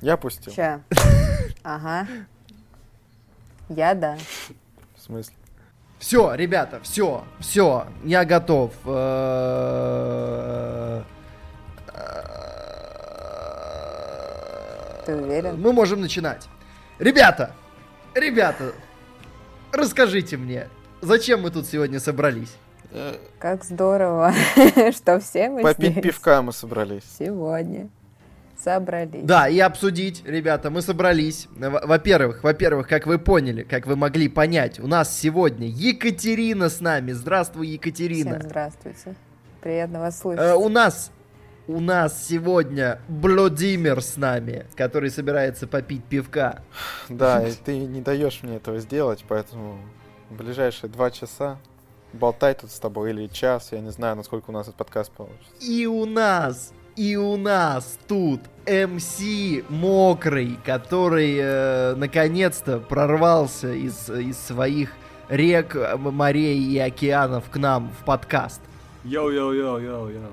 Я пустил. Ща. Ага. Я да. В смысле? Все, ребята, все, все, я готов. Э, Ты уверен? Мы можем начинать. Ребята, ребята, расскажите мне, зачем мы тут сегодня собрались? Как здорово, что все мы Попить здесь пивка мы собрались. сегодня собрались. Да, и обсудить, ребята, мы собрались. Во- Во-первых, во-первых, как вы поняли, как вы могли понять, у нас сегодня Екатерина с нами. Здравствуй, Екатерина. Всем здравствуйте. Приятно вас слышать. Э, у нас у нас сегодня Владимир с нами, который собирается попить пивка. Да, и ты не даешь мне этого сделать, поэтому в ближайшие два часа болтай тут с тобой или час, я не знаю, насколько у нас этот подкаст получится. И у нас, и у нас тут MC Мокрый, который э, наконец-то прорвался из, из своих рек, м- морей и океанов к нам в подкаст. Йоу-йоу-йоу-йоу-йоу.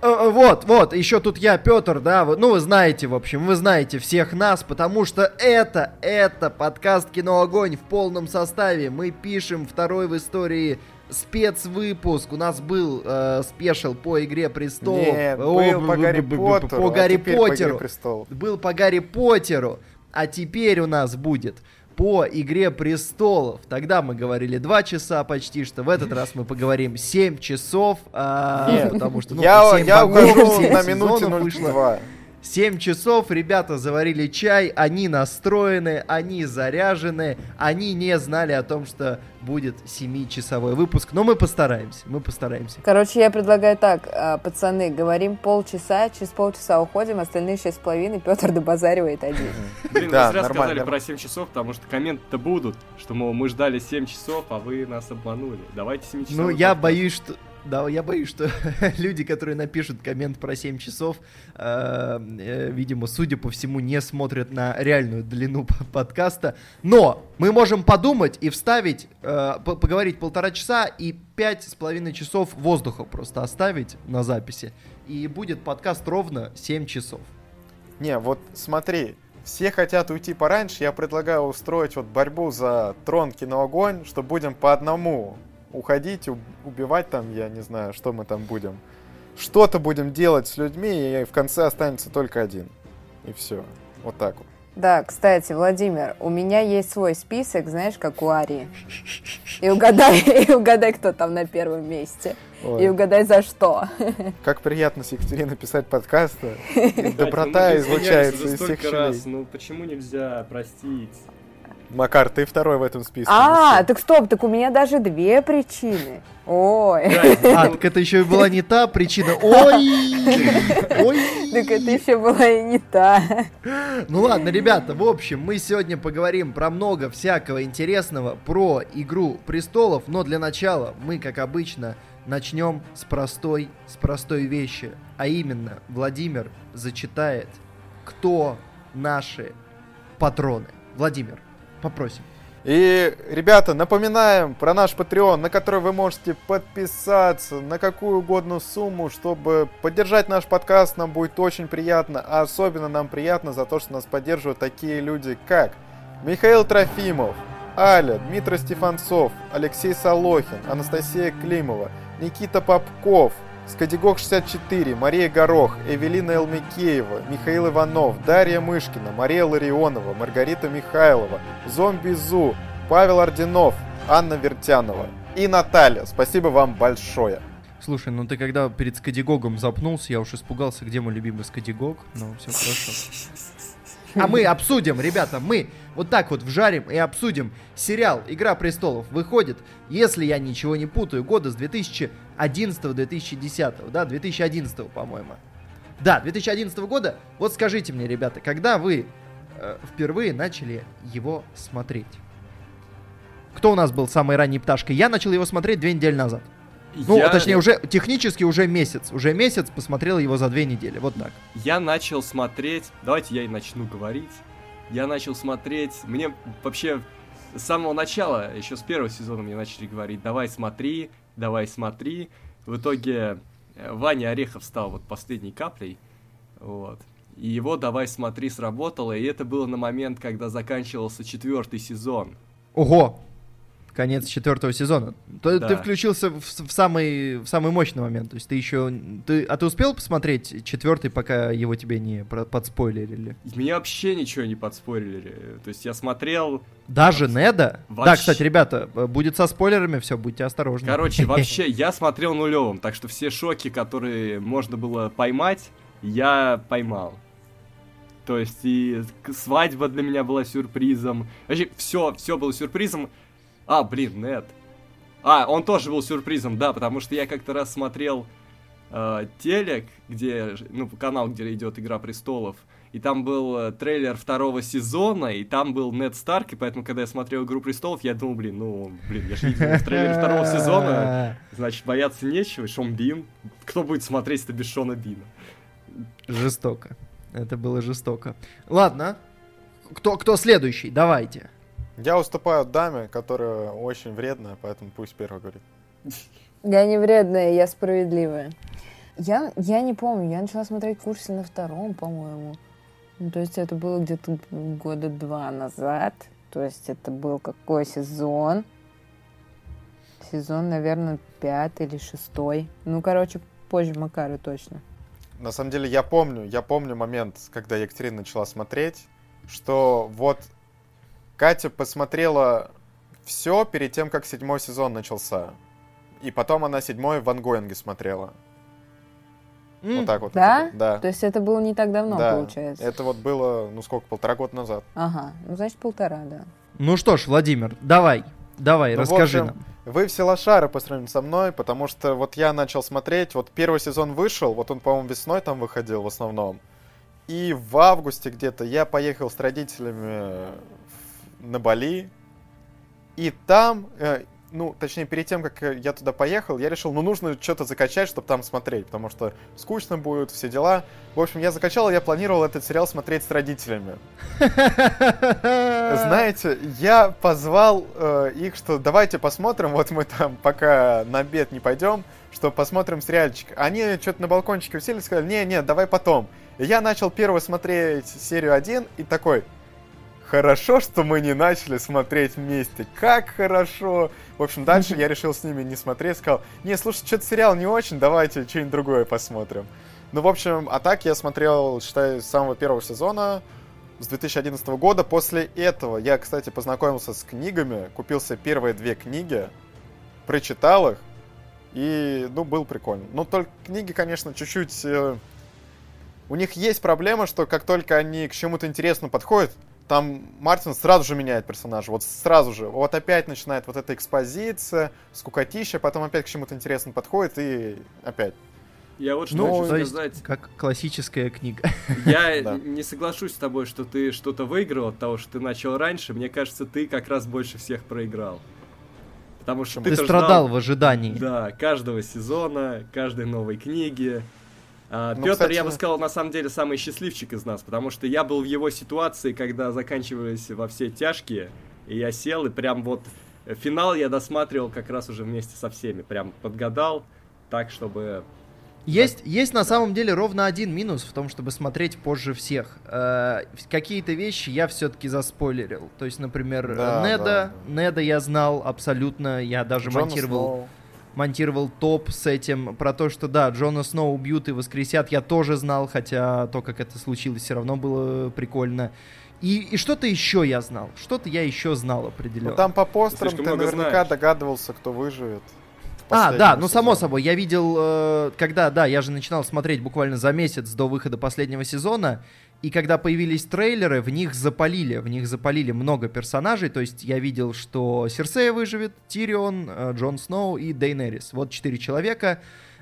Э, э, Вот, вот, еще тут я, Петр, да, вы- ну вы знаете, в общем, вы знаете всех нас, потому что это, это подкаст «Кино Огонь» в полном составе. Мы пишем второй в истории спецвыпуск. У нас был э, спешл по «Игре престолов». Нет, О, был по Гарри Поттеру, По а Гарри по «Игре Поттеру. престолов». Был по Гарри Поттеру. А теперь у нас будет по «Игре престолов». Тогда мы говорили 2 часа почти, что в этот раз мы поговорим 7 часов. а, Нет, потому что, ну, я, семь я богов, ухожу семь на минуте сезонов вышло. 02. 7 часов, ребята заварили чай, они настроены, они заряжены, они не знали о том, что будет 7-часовой выпуск, но мы постараемся, мы постараемся. Короче, я предлагаю так, а, пацаны, говорим полчаса, через полчаса уходим, остальные шесть с половиной Петр добазаривает один. Блин, Да, вы зря сказали про 7 часов, потому что комменты-то будут, что, мол, мы ждали 7 часов, а вы нас обманули. Давайте 7 часов. Ну, я боюсь, что... Да, я боюсь, что люди, которые напишут коммент про 7 часов, э, э, видимо, судя по всему, не смотрят на реальную длину подкаста. Но мы можем подумать и вставить, э, по- поговорить полтора часа и пять с половиной часов воздуха просто оставить на записи. И будет подкаст ровно 7 часов. Не, вот смотри, все хотят уйти пораньше, я предлагаю устроить вот борьбу за трон киноогонь, что будем по одному уходить, уб- убивать там, я не знаю, что мы там будем. Что-то будем делать с людьми, и в конце останется только один. И все. Вот так вот. Да, кстати, Владимир, у меня есть свой список, знаешь, как у Арии. И угадай, и угадай, кто там на первом месте. Ой, И угадай, за что. Как приятно с Екатериной писать подкасты. Доброта ну, извинялись излучается из всех раз. Ну, почему нельзя простить? Макар, ты второй в этом списке. А, так стоп, так у меня даже две причины. Ой, А, так это еще и была не та причина. Ой! Ой! так это еще была и не та. Ну ладно, ребята, в общем, мы сегодня поговорим про много всякого интересного, про Игру Престолов, но для начала мы, как обычно, начнем с простой, с простой вещи, а именно Владимир зачитает, кто наши патроны. Владимир, попросим. И, ребята, напоминаем про наш Patreon, на который вы можете подписаться на какую угодно сумму, чтобы поддержать наш подкаст. Нам будет очень приятно, а особенно нам приятно за то, что нас поддерживают такие люди, как Михаил Трофимов, Аля, Дмитрий Стефанцов, Алексей Солохин, Анастасия Климова, Никита Попков, Скадигок 64, Мария Горох, Эвелина Элмикеева, Михаил Иванов, Дарья Мышкина, Мария Ларионова, Маргарита Михайлова, Зомби Зу, Павел Орденов, Анна Вертянова и Наталья. Спасибо вам большое. Слушай, ну ты когда перед Скадигогом запнулся, я уж испугался, где мой любимый Скадигог. Ну, все хорошо. А мы обсудим, ребята, мы вот так вот вжарим и обсудим сериал «Игра престолов». Выходит, если я ничего не путаю, года с 2011-2010, да, 2011, по-моему. Да, 2011 года. Вот скажите мне, ребята, когда вы э, впервые начали его смотреть? Кто у нас был самой ранней пташкой? Я начал его смотреть две недели назад. Ну, Я- точнее, уже технически уже месяц. Уже месяц посмотрел его за две недели. Вот так. Я начал смотреть... Давайте я и начну говорить. Я начал смотреть... Мне вообще с самого начала, еще с первого сезона мне начали говорить, давай смотри, давай смотри. В итоге э, Ваня Орехов стал вот последней каплей. Вот. И его «Давай смотри» сработало, и это было на момент, когда заканчивался четвертый сезон. Ого! Конец четвертого сезона. То Да. ты включился в, в самый, в самый мощный момент. То есть ты еще... Ты, а ты успел посмотреть четвертый, пока его тебе не про- подспойлерили? Мне вообще ничего не подспорили. То есть я смотрел... Даже Неда? Да, Вообще. кстати, ребята, будет со спойлерами, все, будьте осторожны. Короче, вообще, я смотрел нулевым, так что все шоки, которые можно было поймать, я поймал. То есть и свадьба для меня была сюрпризом. Вообще, все, все было сюрпризом. А, блин, нет. А, он тоже был сюрпризом, да, потому что я как-то раз смотрел э, телек, где, ну, канал, где идет Игра престолов, и там был э, трейлер второго сезона, и там был Нед Старк, и поэтому, когда я смотрел Игру престолов, я думал, блин, ну, блин, я же видел в трейлере второго сезона, значит, бояться нечего, Шон Бин. Кто будет смотреть это без Шона Бина? Жестоко. Это было жестоко. Ладно. Кто, кто следующий? Давайте. Я уступаю даме, которая очень вредная, поэтому пусть первая говорит. Я не вредная, я справедливая. Я, я не помню, я начала смотреть курсы на втором, по-моему. Ну, то есть это было где-то года два назад. То есть это был какой сезон? Сезон, наверное, пятый или шестой. Ну, короче, позже Макары точно. На самом деле, я помню, я помню момент, когда Екатерина начала смотреть, что вот Катя посмотрела все перед тем, как седьмой сезон начался. И потом она седьмой в ангоинге смотрела. М, Вот так вот. Да? это. Да. То есть это было не так давно, Да. получается. Это вот было, ну сколько, полтора года назад. Ага, ну, значит, полтора, да. Ну что ж, Владимир, давай. Давай, Ну, расскажи общем, нам. Вы все лошары по сравнению со мной, потому что вот я начал смотреть, вот первый сезон вышел, вот он, по-моему, весной там выходил в основном. И в августе где-то я поехал с родителями на Бали. И там, э, ну, точнее, перед тем, как э, я туда поехал, я решил, ну, нужно что-то закачать, чтобы там смотреть, потому что скучно будет, все дела. В общем, я закачал, и я планировал этот сериал смотреть с родителями. Знаете, я позвал э, их, что давайте посмотрим, вот мы там пока на обед не пойдем, что посмотрим сериальчик. Они что-то на балкончике уселись, сказали, не-не, давай потом. И я начал первый смотреть серию 1 и такой, хорошо, что мы не начали смотреть вместе, как хорошо. В общем, дальше я решил с ними не смотреть, сказал, не, слушай, что-то сериал не очень, давайте что-нибудь другое посмотрим. Ну, в общем, а так я смотрел, считай, с самого первого сезона, с 2011 года. После этого я, кстати, познакомился с книгами, купил себе первые две книги, прочитал их, и, ну, был прикольно. Ну, только книги, конечно, чуть-чуть... э, у них есть проблема, что как только они к чему-то интересному подходят, там Мартин сразу же меняет персонажа, вот сразу же. Вот опять начинает вот эта экспозиция, скукотища, потом опять к чему-то интересному подходит, и опять. Я вот что Ну, хочу есть, сказать. как классическая книга. Я Да. не соглашусь с тобой, что ты что-то выиграл от того, что ты начал раньше. Мне кажется, ты как раз больше всех проиграл. Потому что Ты ты страдал в ожидании. Да, каждого сезона, каждой новой книги. А, Ну, Петр, кстати- я бы сказал, на самом деле, самый счастливчик из нас, потому что я был в его ситуации, когда заканчивались во все тяжкие, и я сел, и прям вот финал я досматривал как раз уже вместе со всеми, прям подгадал, так, чтобы... Есть, есть на самом деле ровно один минус в том, чтобы смотреть позже всех. Э, какие-то вещи я все-таки заспойлерил. То есть, например, Да, Неда, да, Неда я знал абсолютно, я даже Джона монтировал, Сноу. Монтировал топ с этим про то, что да, Джона Сноу убьют и воскресят, я тоже знал, хотя то, как это случилось, все равно было прикольно. И, и что-то еще я знал, что-то я еще знал определенно. Ну, там по постерам ты наверняка знаешь. догадывался, кто выживет. А, да, ну само собой, я видел, э, когда, да, я же начинал смотреть буквально за месяц до выхода последнего сезона, и когда появились трейлеры, в них запалили, в них запалили много персонажей, то есть я видел, что Серсея выживет, Тирион, э, Джон Сноу и Дейнерис, вот четыре человека,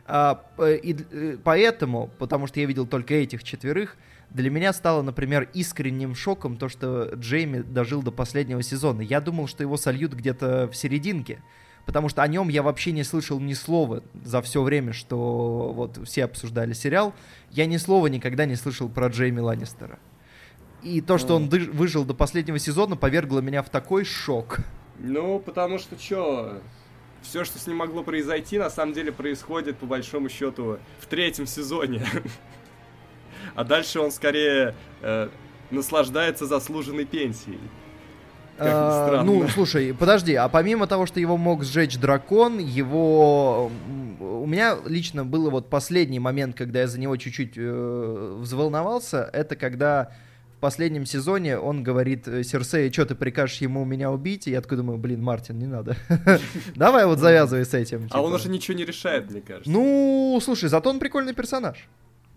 А, п- и э, поэтому, потому что я видел только этих четверых, для меня стало, например, искренним шоком то, что Джейми дожил до последнего сезона. Я думал, что его сольют где-то в серединке, потому что о нем я вообще не слышал ни слова за все время, что вот все обсуждали сериал. Я ни слова никогда не слышал про Джейми Ланнистера. И то, что он выжил до последнего сезона, повергло меня в такой шок. Ну, потому что чё, все, что с ним могло произойти, на самом деле происходит, по большому счету, в третьем сезоне. А дальше он скорее э, наслаждается заслуженной пенсией. Как А, ну, слушай, подожди, а помимо того, что его мог сжечь дракон, его... У меня лично был вот последний момент, когда я за него чуть-чуть э, взволновался, это когда в последнем сезоне он говорит э, Серсея, что ты прикажешь ему меня убить? И я такой думаю, блин, Мартин, не надо. Давай вот завязывай с этим. А он типа. уже ничего не решает, мне кажется. Ну, слушай, зато он прикольный персонаж.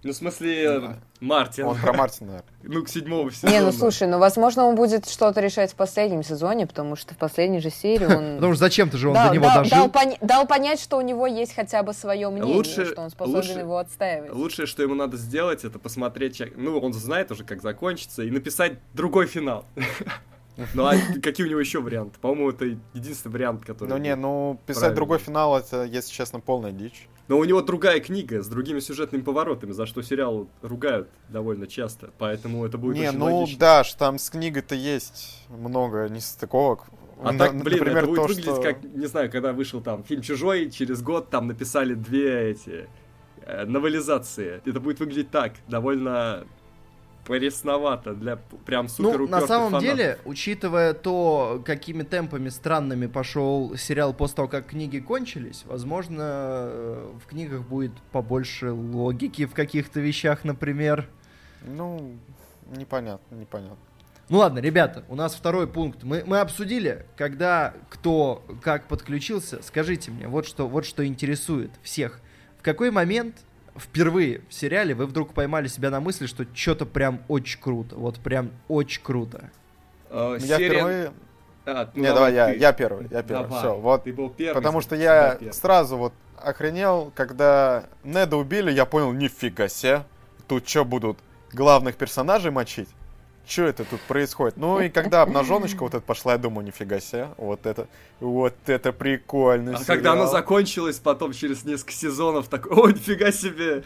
Ну, в смысле, э, Мартин. Он про Мартина, наверное. Ну, к седьмому сезону. Не, ну слушай, ну возможно он будет что-то решать в последнем сезоне, потому что в последней же серии он... Потому что зачем-то же он дал, до него дал- дожил. дал поня- дал понять, что у него есть хотя бы свое мнение, Лучше- что он способен лучше- его отстаивать. Лучшее, что ему надо сделать, это посмотреть, ну, он знает уже, как закончится, и написать другой финал. Ну, а какие у него еще варианты? По-моему, это единственный вариант, который... Ну не, ну писать Правильно. другой финал, это, если честно, полная дичь. Но у него другая книга с другими сюжетными поворотами, за что сериал ругают довольно часто, поэтому это будет не, очень ну логично. Даш, там с книгой-то есть много нестыковок. А На- так, блин, например, это будет то, выглядеть что- как, не знаю, когда вышел там фильм «Чужой», через год там написали две эти э, новелизации. Это будет выглядеть так, довольно пресновато для прям супер Ну, на самом деле, учитывая то, какими темпами странными пошел сериал после того, как книги кончились, возможно, э, в книгах будет побольше логики в каких-то вещах, например. Ну, непонятно, непонятно. Ну ладно, ребята, у нас второй пункт. Мы, мы обсудили, когда кто как подключился. Скажите мне, вот что, вот что интересует всех. В какой момент впервые в сериале вы вдруг поймали себя на мысли, что что-то прям очень круто, вот прям очень круто? Э, Я серия- впервые... А, ну Не, давай, я, ты. я первый, я первый. Давай, Все, вот. Ты был первый. Потому что я первый. сразу вот охренел, когда Неда убили, я понял, нифига себе. Тут что, будут главных персонажей мочить? Что это тут происходит? Ну и когда обнаженочка вот эта пошла, я думаю, нифига себе, вот это, вот это прикольно. А когда она закончилась, потом через несколько сезонов, такой, о, нифига себе.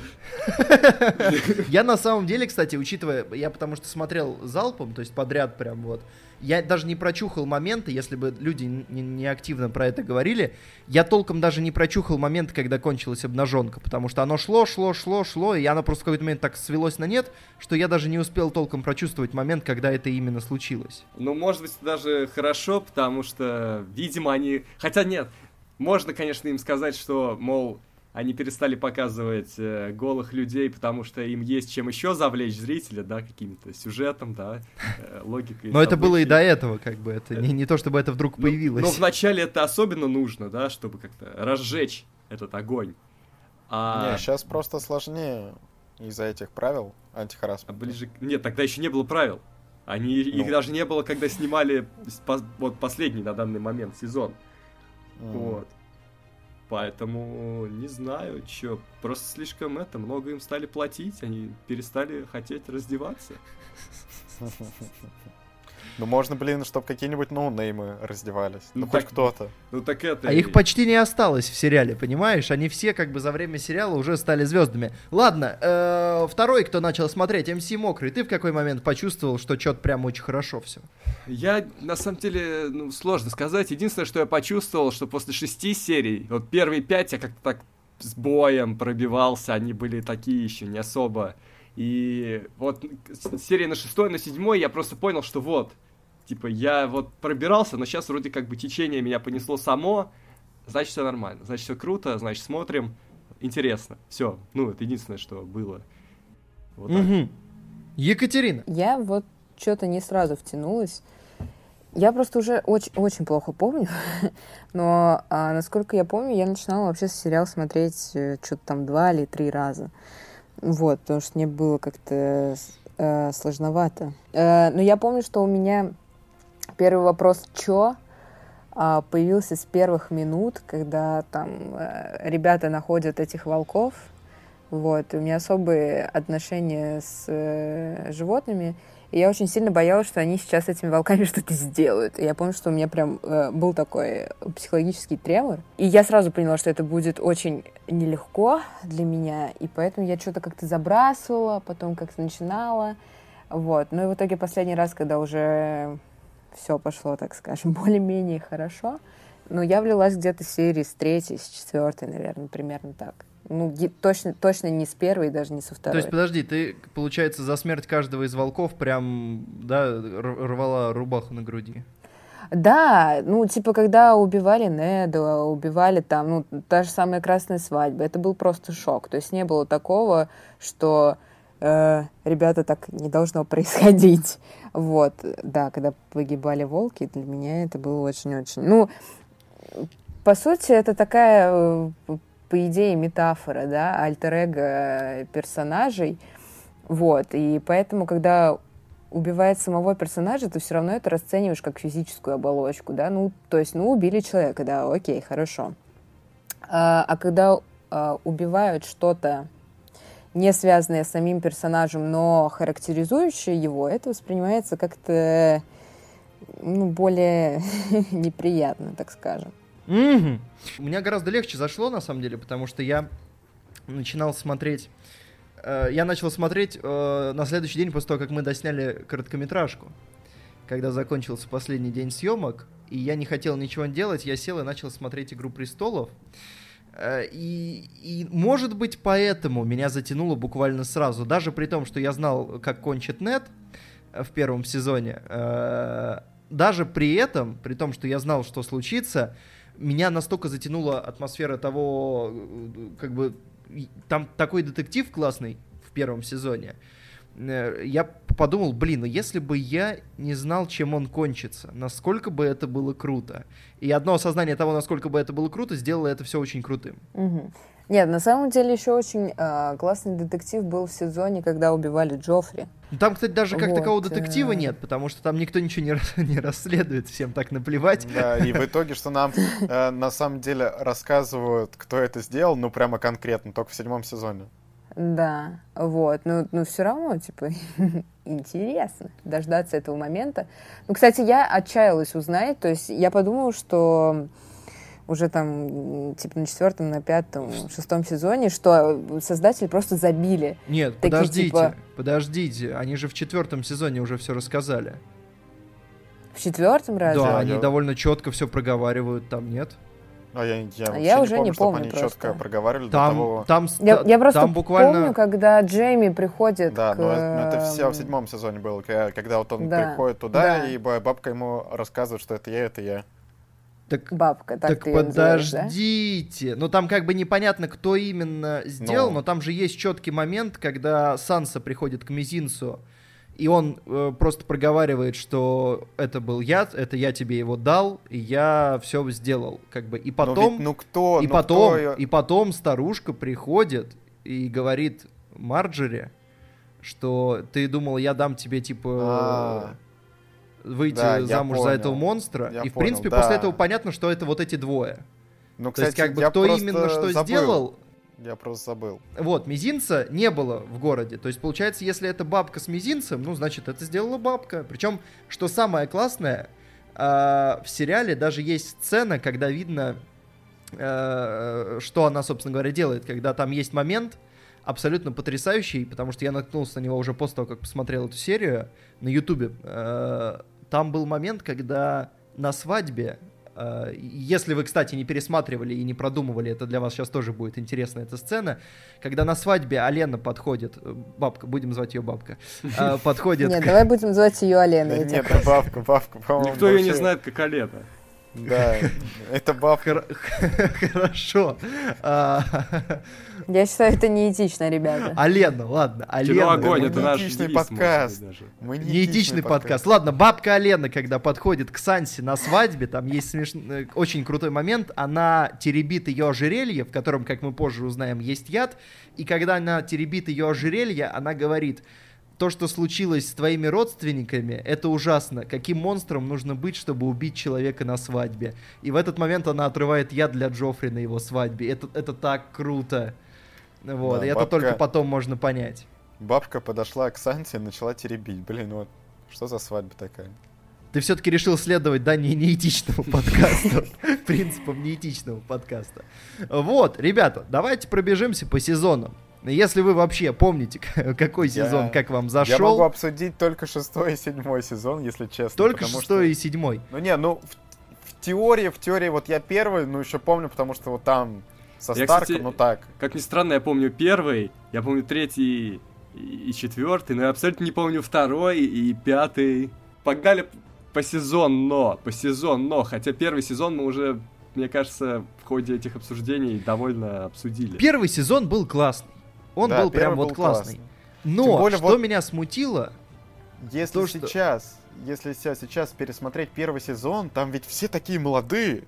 Я на самом деле, кстати, учитывая, я потому что смотрел залпом, то есть подряд прям вот, я даже не прочухал моменты, если бы люди не, не активно про это говорили, я толком даже не прочухал момент, когда кончилась обнаженка, потому что оно шло, шло, шло, шло, и оно просто в какой-то момент так свелось на нет, что я даже не успел толком прочувствовать момент, когда это именно случилось. Ну, может быть, даже хорошо, потому что, видимо, они... Хотя нет, можно, конечно, им сказать, что, мол, они перестали показывать э, голых людей, потому что им есть чем еще завлечь зрителя, да, каким-то сюжетом, да, э, логикой. Но это было и до этого, как бы, это не, не то, чтобы это вдруг Ну, появилось. Но вначале это особенно нужно, да, чтобы как-то разжечь этот огонь. А, Не, сейчас просто сложнее из-за этих правил а антихарасмента. ближе... Нет, тогда еще не было правил. Они... Их Ну. даже не было, когда снимали вот последний на данный момент сезон. М. Вот. Поэтому не знаю, что. Просто слишком это, много им стали платить, они перестали хотеть раздеваться. Ну можно, блин, чтобы какие-нибудь ноунеймы раздевались. Ну, Ну, хоть так- кто-то. Ну так это. А их почти не осталось в сериале, понимаешь? Они все как бы за время сериала уже стали звездами. Ладно, э, второй, кто начал смотреть, МС Мокрый, ты в какой момент почувствовал, что что-то прям очень хорошо все? Я, на самом деле, ну, сложно сказать. Единственное, что я почувствовал, что после шести серий, вот первые пять я как-то так с боем пробивался, они были такие еще не особо. И вот с- серии на шестой, на седьмой я просто понял, что вот, типа, я вот пробирался, но сейчас вроде как бы течение меня понесло само, значит, все нормально, значит, все круто, значит, смотрим, интересно. Все, ну, это единственное, что было. Вот так. Мгм. Екатерина. Я вот что-то не сразу втянулась. Я просто уже очень, очень плохо помню, но а, насколько я помню, я начинала вообще сериал смотреть что-то там два или три раза. Вот, потому что мне было как-то э, сложновато. Э, но я помню, что у меня первый вопрос «чё?» а, появился с первых минут, когда там э, ребята находят этих волков. Вот, и у меня особые отношения с э, животными, и я очень сильно боялась, что они сейчас этими волками что-то сделают. И я помню, что у меня прям э, был такой психологический тремор. И я сразу поняла, что это будет очень нелегко для меня, и поэтому я что-то как-то забрасывала, потом как-то начинала. Вот. Ну и в итоге последний раз, когда уже все пошло, так скажем, более-менее хорошо, но я влилась где-то серии с третьей, с четвертой, наверное, примерно так. Ну, точно, точно не с первой, даже не со То второй. есть, подожди, ты, получается, за смерть каждого из волков прям, да, рвала рубаху на груди. Да, ну, типа, когда убивали Неда, убивали там, ну, та же самая красная свадьба, это был просто шок. То есть не было такого, что э, ребята, так не должно происходить. Вот, да, когда погибали волки, для меня это было очень-очень... Ну, по сути, это такая, э, по идее, метафора, да, альтер персонажей. Вот, и поэтому, когда убивает самого персонажа, ты все равно это расцениваешь как физическую оболочку, да, ну, то есть, ну, убили человека, да, окей, хорошо. А, а когда а, убивают что-то не связанное с самим персонажем, но характеризующее его, это воспринимается как-то ну, более неприятно, так скажем. Мгм. У меня гораздо легче зашло, на самом деле, потому что я начинал смотреть... э, Я начал смотреть э, на следующий день после того, как мы досняли короткометражку. Когда закончился последний день съемок, и я не хотел ничего делать, я сел и начал смотреть «Игру престолов». Э, И, и, может быть, поэтому меня затянуло буквально сразу. Даже при том, что я знал, как кончит Нет в первом сезоне. э, Даже при этом, при том, что я знал, что случится, меня настолько затянула атмосфера того, как бы, там такой детектив классный в первом сезоне. Э, Я подумал, блин, ну если бы я не знал, чем он кончится, насколько бы это было круто. И одно осознание того, насколько бы это было круто, сделало это все очень крутым. Мгм. Нет, на самом деле еще очень а, классный детектив был в сезоне, когда убивали Джоффри. Ну, Там, кстати, даже как Вот, такого детектива э. нет, потому что там никто ничего не, не расследует, всем так наплевать. Да, и в итоге, что нам э, на самом деле рассказывают, кто это сделал, ну прямо конкретно, только в седьмом сезоне. Да, вот, ну, ну все равно, типа, интересно дождаться этого момента. Ну, кстати, я отчаялась узнать, то есть я подумала, что уже там, типа, на четвертом, на пятом, шестом сезоне, что создатели просто забили. Нет, Такие, подождите, типа- подождите, они же в четвертом сезоне уже все рассказали. В четвертом разве? Да, Да, они я- довольно четко все проговаривают, там нет. А я, я, вообще я уже не помню, чтобы помню они просто. четко проговаривали до Там, того... там, Я, я просто там буквально... помню, когда Джейми приходит Да, к... но это все в эм, седьмом сезоне было, когда вот он да, приходит туда, да. и ба- бабка ему рассказывает, что это я, это я. Так, Бабка, так, так ты называешь, да? подождите. Ну там как бы непонятно, кто именно сделал, Ну. но там же есть четкий момент, когда Санса приходит к мизинцу, и он э, просто проговаривает, что это был яд, это я тебе его дал, и я все сделал, как бы. И Ну, потом, ведь, ну кто, и ну потом, кто и потом старушка приходит и говорит Марджери, что ты думал, я дам тебе типа А. выйти Да, замуж за этого монстра. Я и в понял, принципе да. после этого понятно, что это вот эти двое. Ну, То есть кстати, как бы кто именно что забыл. сделал, Я просто забыл. вот, мизинца не было в городе. То есть, получается, если это бабка с мизинцем, ну, значит, это сделала бабка. Причем, что самое классное, а, в сериале даже есть сцена, когда видно, э, что она, собственно говоря, делает. Когда там есть момент абсолютно потрясающий, потому что я наткнулся на него уже после того, как посмотрел эту серию на Ютубе. Э, Там был момент, когда на свадьбе э, если вы, кстати, не пересматривали и не продумывали, это для вас сейчас тоже будет интересна эта сцена, когда на свадьбе Алена подходит, э, бабка, будем звать ее бабка, э, подходит Нет, к- давай будем называть ее Алена. Нет, бабка, бабка, по-моему. Никто ее не знает, как Алена. Да, это бабка. Хор- Хорошо. А, Я считаю, это неэтично, ребята. Алена, ладно, Алена. огонь, это наш этичный девиз, может подкаст. Мы не Неэтичный подкаст. Ладно, бабка Алена, когда подходит к Сансе на свадьбе, там есть смешной, очень крутой момент, она теребит ее ожерелье, в котором, как мы позже узнаем, есть яд, и когда она теребит ее ожерелье, она говорит, то, что случилось с твоими родственниками, это ужасно. Каким монстром нужно быть, чтобы убить человека на свадьбе? И в этот момент она отрывает яд для Джоффри на его свадьбе. Это, это так круто. Вот, Да, и это бабка- только потом можно понять. Бабка подошла к Санте и начала теребить. Блин, вот что за свадьба такая? Ты все-таки решил следовать, да, не неэтичному подкасту, принципам неэтичного подкаста. Вот, ребята, давайте пробежимся по сезонам. Если вы вообще помните, какой Я- сезон, как вам Я могу зашел, обсудить только шестой и седьмой сезон, если честно. только шестой и что- седьмой. Ну не, ну в, в теории, в теории, вот я первый, ну еще помню, потому что вот там Со Я, Старком, кстати, ну так. Как ни странно, я помню первый, я помню третий и и четвертый, но я абсолютно не помню второй и пятый. Погнали по сезонно, по сезонно, хотя первый сезон мы уже, мне кажется, в ходе этих обсуждений довольно обсудили. Первый сезон был классный. Он Да, был прям вот был классный. классный. Но Тем более что вот- меня смутило, Если То, что- сейчас, если ся- сейчас пересмотреть первый сезон, там ведь все такие молодые.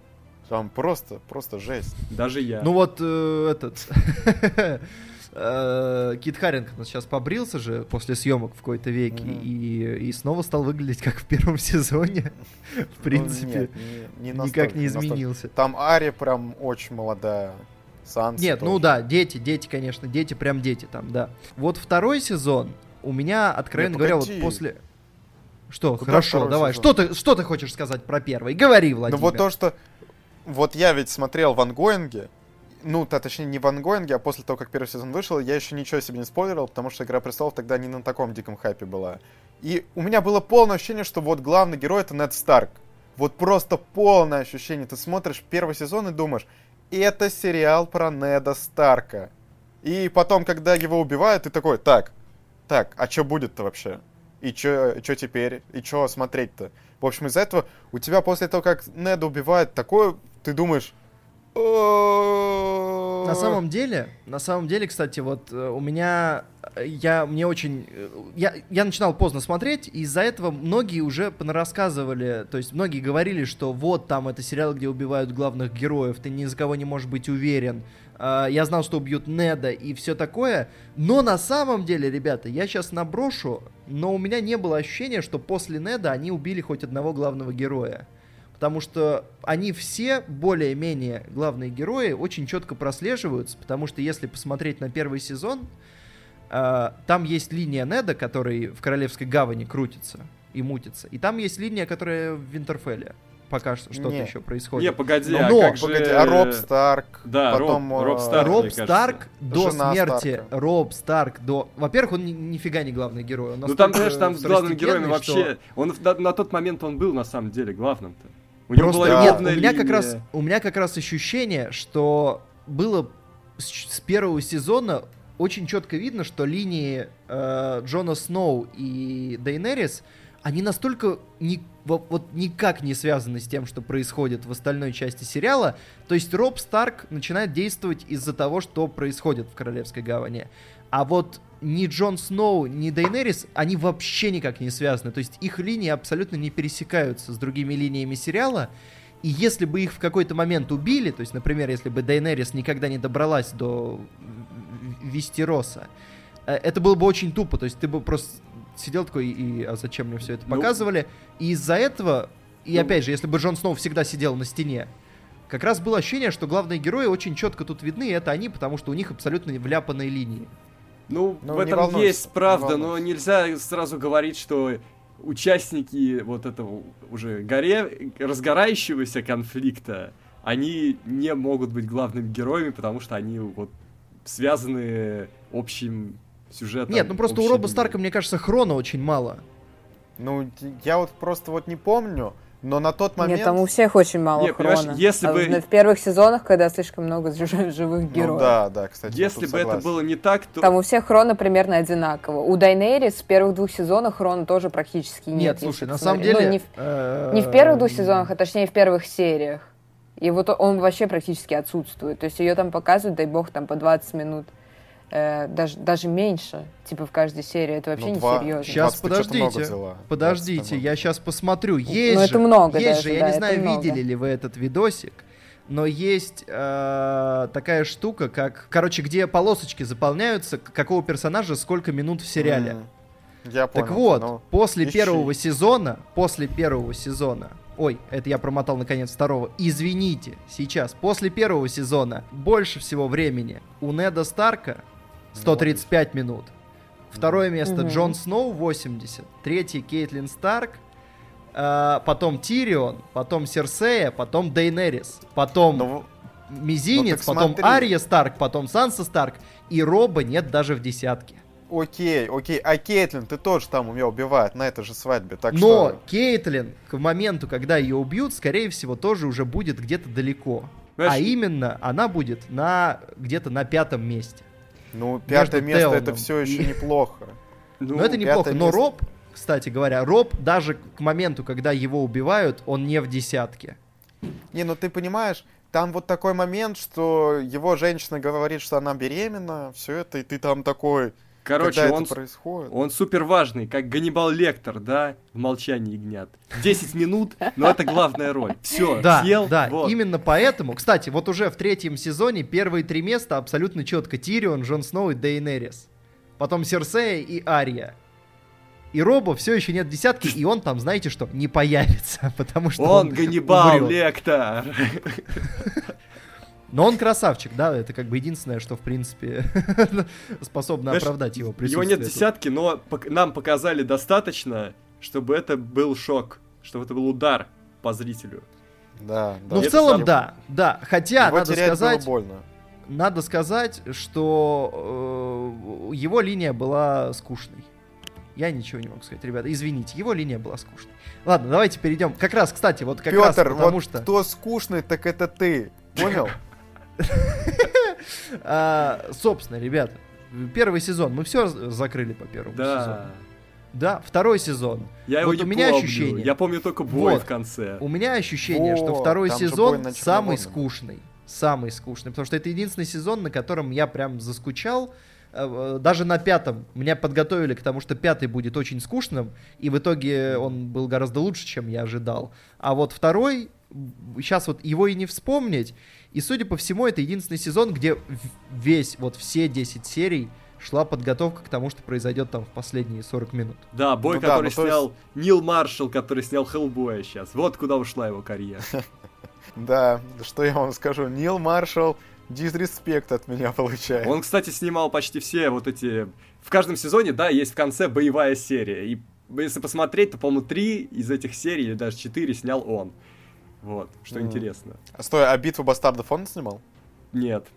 Там просто, просто жесть. Даже я. ну вот э, этот э, Кит Харрингтон сейчас побрился же после съемок в какой-то веке Мгм. и, и снова стал выглядеть как в первом сезоне. В Ну, принципе, нет, не- не настолько, никак не настолько. изменился. Там Ари прям очень молодая. Санса Нет, ну тоже. да, дети, дети, конечно, дети, прям дети там, да. Вот второй сезон у меня, откровенно Не, говоря, вот после... Что, Куда хорошо, давай, сезон? что ты, что ты хочешь сказать про первый? Говори, Ну Владимир. вот то, что... Вот я ведь смотрел в ангоинге, ну, то, точнее, не в ангоинге, а после того, как первый сезон вышел, я еще ничего себе не спойлерил, потому что «Игра престолов» тогда не на таком диком хайпе была. И у меня было полное ощущение, что вот главный герой — это Нед Старк. Вот просто полное ощущение. Ты смотришь первый сезон и думаешь, это сериал про Неда Старка. И потом, когда его убивают, ты такой, так, так, а что будет-то вообще? И что теперь? И что смотреть-то? В общем, из-за этого у тебя после того, как Неда убивают, такое, ты думаешь... На самом деле, на самом деле, кстати, вот у меня, я, мне очень, я, я начинал поздно смотреть, и из-за этого многие уже рассказывали, то есть многие говорили, что вот там это сериал, где убивают главных героев, ты ни за кого не можешь быть уверен, я знал, что убьют Неда и все такое, но на самом деле, ребята, я сейчас наброшу, но у меня не было ощущения, что после Неда они убили хоть одного главного героя. Потому что они все более-менее главные герои очень четко прослеживаются, потому что если посмотреть на первый сезон, э, там есть линия Неда, который в Королевской гавани крутится и мутится, и там есть линия, которая в Винтерфелле. Пока что что-то еще происходит. Не, погоди, Но- а но, как же... Погоди, а Роб Старк, Да, потом... Роб- Роб э, Старк. Роб мне кажется. Старк до Жена смерти, Старка. Роб Старк до... Во-первых, он ни- нифига не главный герой. Он Ну там, знаешь, там с главными героями второстепенный, вообще... что- Он на, на тот момент он был на самом деле главным-то. У него Просто была нет, у меня как линия. раз у меня как раз ощущение, что было с, с первого сезона очень четко видно, что линии э, Джона Сноу и Дейнерис они настолько ни- во- вот никак не связаны с тем, что происходит в остальной части сериала. То есть Роб Старк начинает действовать из-за того, что происходит в Королевской гавани. А вот ни Джон Сноу, ни Дейнерис, они вообще никак не связаны. То есть их линии абсолютно не пересекаются с другими линиями сериала. И если бы их в какой-то момент убили, то есть, например, если бы Дейнерис никогда не добралась до Вестероса, э, это было бы очень тупо. То есть ты бы просто сидел такой, и а зачем мне все это Ну. показывали? И из-за этого, и Ну. опять же, если бы Джон Сноу всегда сидел на стене, как раз было ощущение, что главные герои очень четко тут видны, и это они, потому что у них абсолютно вляпанные линии. Ну, Ну, в этом есть правда, не но нельзя сразу говорить, что участники вот этого уже горе разгорающегося конфликта, они не могут быть главными героями, потому что они вот связаны общим сюжетом. Нет, ну просто у общей Роба. Старка, мне кажется, хрона очень мало. Ну, я вот просто вот не помню, но на тот момент... Нет, там у всех очень мало Не, понимаешь, хрона. если А бы- в- первых сезонах, когда слишком много жи- живых Ну героев. да, да, кстати. Если бы это было не так, то... Там у всех хрона примерно одинаково. У Дайнерис в первых двух сезонах хрона тоже практически нет. Нет, слушай, на самом деле... Ну, не, в, э, не в первых двух сезонах, а точнее в первых сериях. И вот он вообще практически отсутствует. То есть ее там показывают, дай бог, там по 20 минут. Э, даже, даже меньше, типа в каждой серии. Это вообще Ну, не два- серьезно. Щас, 20 ты что-то много подождите. взяла. Подождите, 20 я сейчас посмотрю. Есть Ну, же, это много есть даже, же, я да, не знаю, много. видели ли вы этот видосик, но есть э, такая штука, как, короче, где полосочки заполняются, какого персонажа сколько минут в сериале. М, Я понял. Так вот, ну, после ищи. первого сезона, после первого сезона, ой, это я промотал наконец второго, извините, сейчас, после первого сезона больше всего времени у Неда Старка 135 минут. Второе место Мгм. Джон Сноу 80, третий Кейтлин Старк, а, потом Тирион, потом Серсея, потом Дейнерис, потом ну, Мизинец, ну потом смотри. Ария Старк, потом Санса Старк, и Роба нет даже в десятке. окей, окей. А Кейтлин, ты тоже там ее убивают на этой же свадьбе, так Но что... Кейтлин к моменту, когда ее убьют, скорее всего, тоже уже будет где-то далеко. Понимаешь, А именно, она будет на где-то на пятом месте. Ну, пятое место это Теоном все еще и- неплохо. ну, Но это неплохо. Но место. Роб, кстати говоря, Роб даже к моменту, когда его убивают, он не в десятке. Не, ну ты понимаешь, там вот такой момент, что его женщина говорит, что она беременна, все это, и ты там такой, Короче, он, происходит. он супер важный, как Ганнибал Лектор, да, в молчании ягнят. 10 минут, но это главная роль. Все, Да, съел, да, вот. именно поэтому. Кстати, вот уже в третьем сезоне первые три места абсолютно четко. Тирион, Джон Сноу и Дейнерис. Потом Серсея и Ария. И Роба все еще нет в десятке, и он там, знаете что, не появится, потому что он, Он Ганнибал умрет. Лектор. Но он красавчик, да, это как бы единственное, что, в принципе, способно Знаешь, оправдать его Его присутствие. нет в тут. десятке, но пок- нам показали достаточно, чтобы это был шок, чтобы это был удар по зрителю. Да, да. Ну, в целом, сам- да, да. Хотя, Его надо сказать, больно. надо сказать, что э, его линия была скучной. Я ничего не могу сказать, ребята. Извините, его линия была скучной. Ладно, давайте перейдем. Как раз, кстати, вот как раз Петр, потому вот что... кто скучный, так это ты. Понял? а, собственно, ребята, первый сезон, мы все закрыли по первому сезону. Да. Второй сезон. Я его Вот не у меня помню. ощущение- Я помню только бой Вот. в конце. У меня ощущение, что Во, второй сезон самый скучный. Самый скучный. Потому что это единственный сезон, на котором я прям заскучал. Э, э, Даже на пятом меня подготовили к тому, что пятый будет очень скучным, и в итоге он был гораздо лучше, чем я ожидал. А вот второй, сейчас вот его и не вспомнить, и судя по всему, это единственный сезон, где весь, вот все 10 серий шла подготовка к тому, что произойдет там в последние 40 минут. Да, бой, Ну да, который ну то есть- снял Нил Маршалл, который снял Хеллбоя сейчас. Вот куда ушла его карьера. Да, что я вам скажу. Нил Маршалл, дизреспект от меня получает. Он, кстати, снимал почти все вот эти... В каждом сезоне, да, есть в конце боевая серия. И если посмотреть, то, по-моему, три из этих серий, или даже четыре, снял он. Вот, что Мгм. интересно. А Стой, а битву бастардов он снимал? Нет.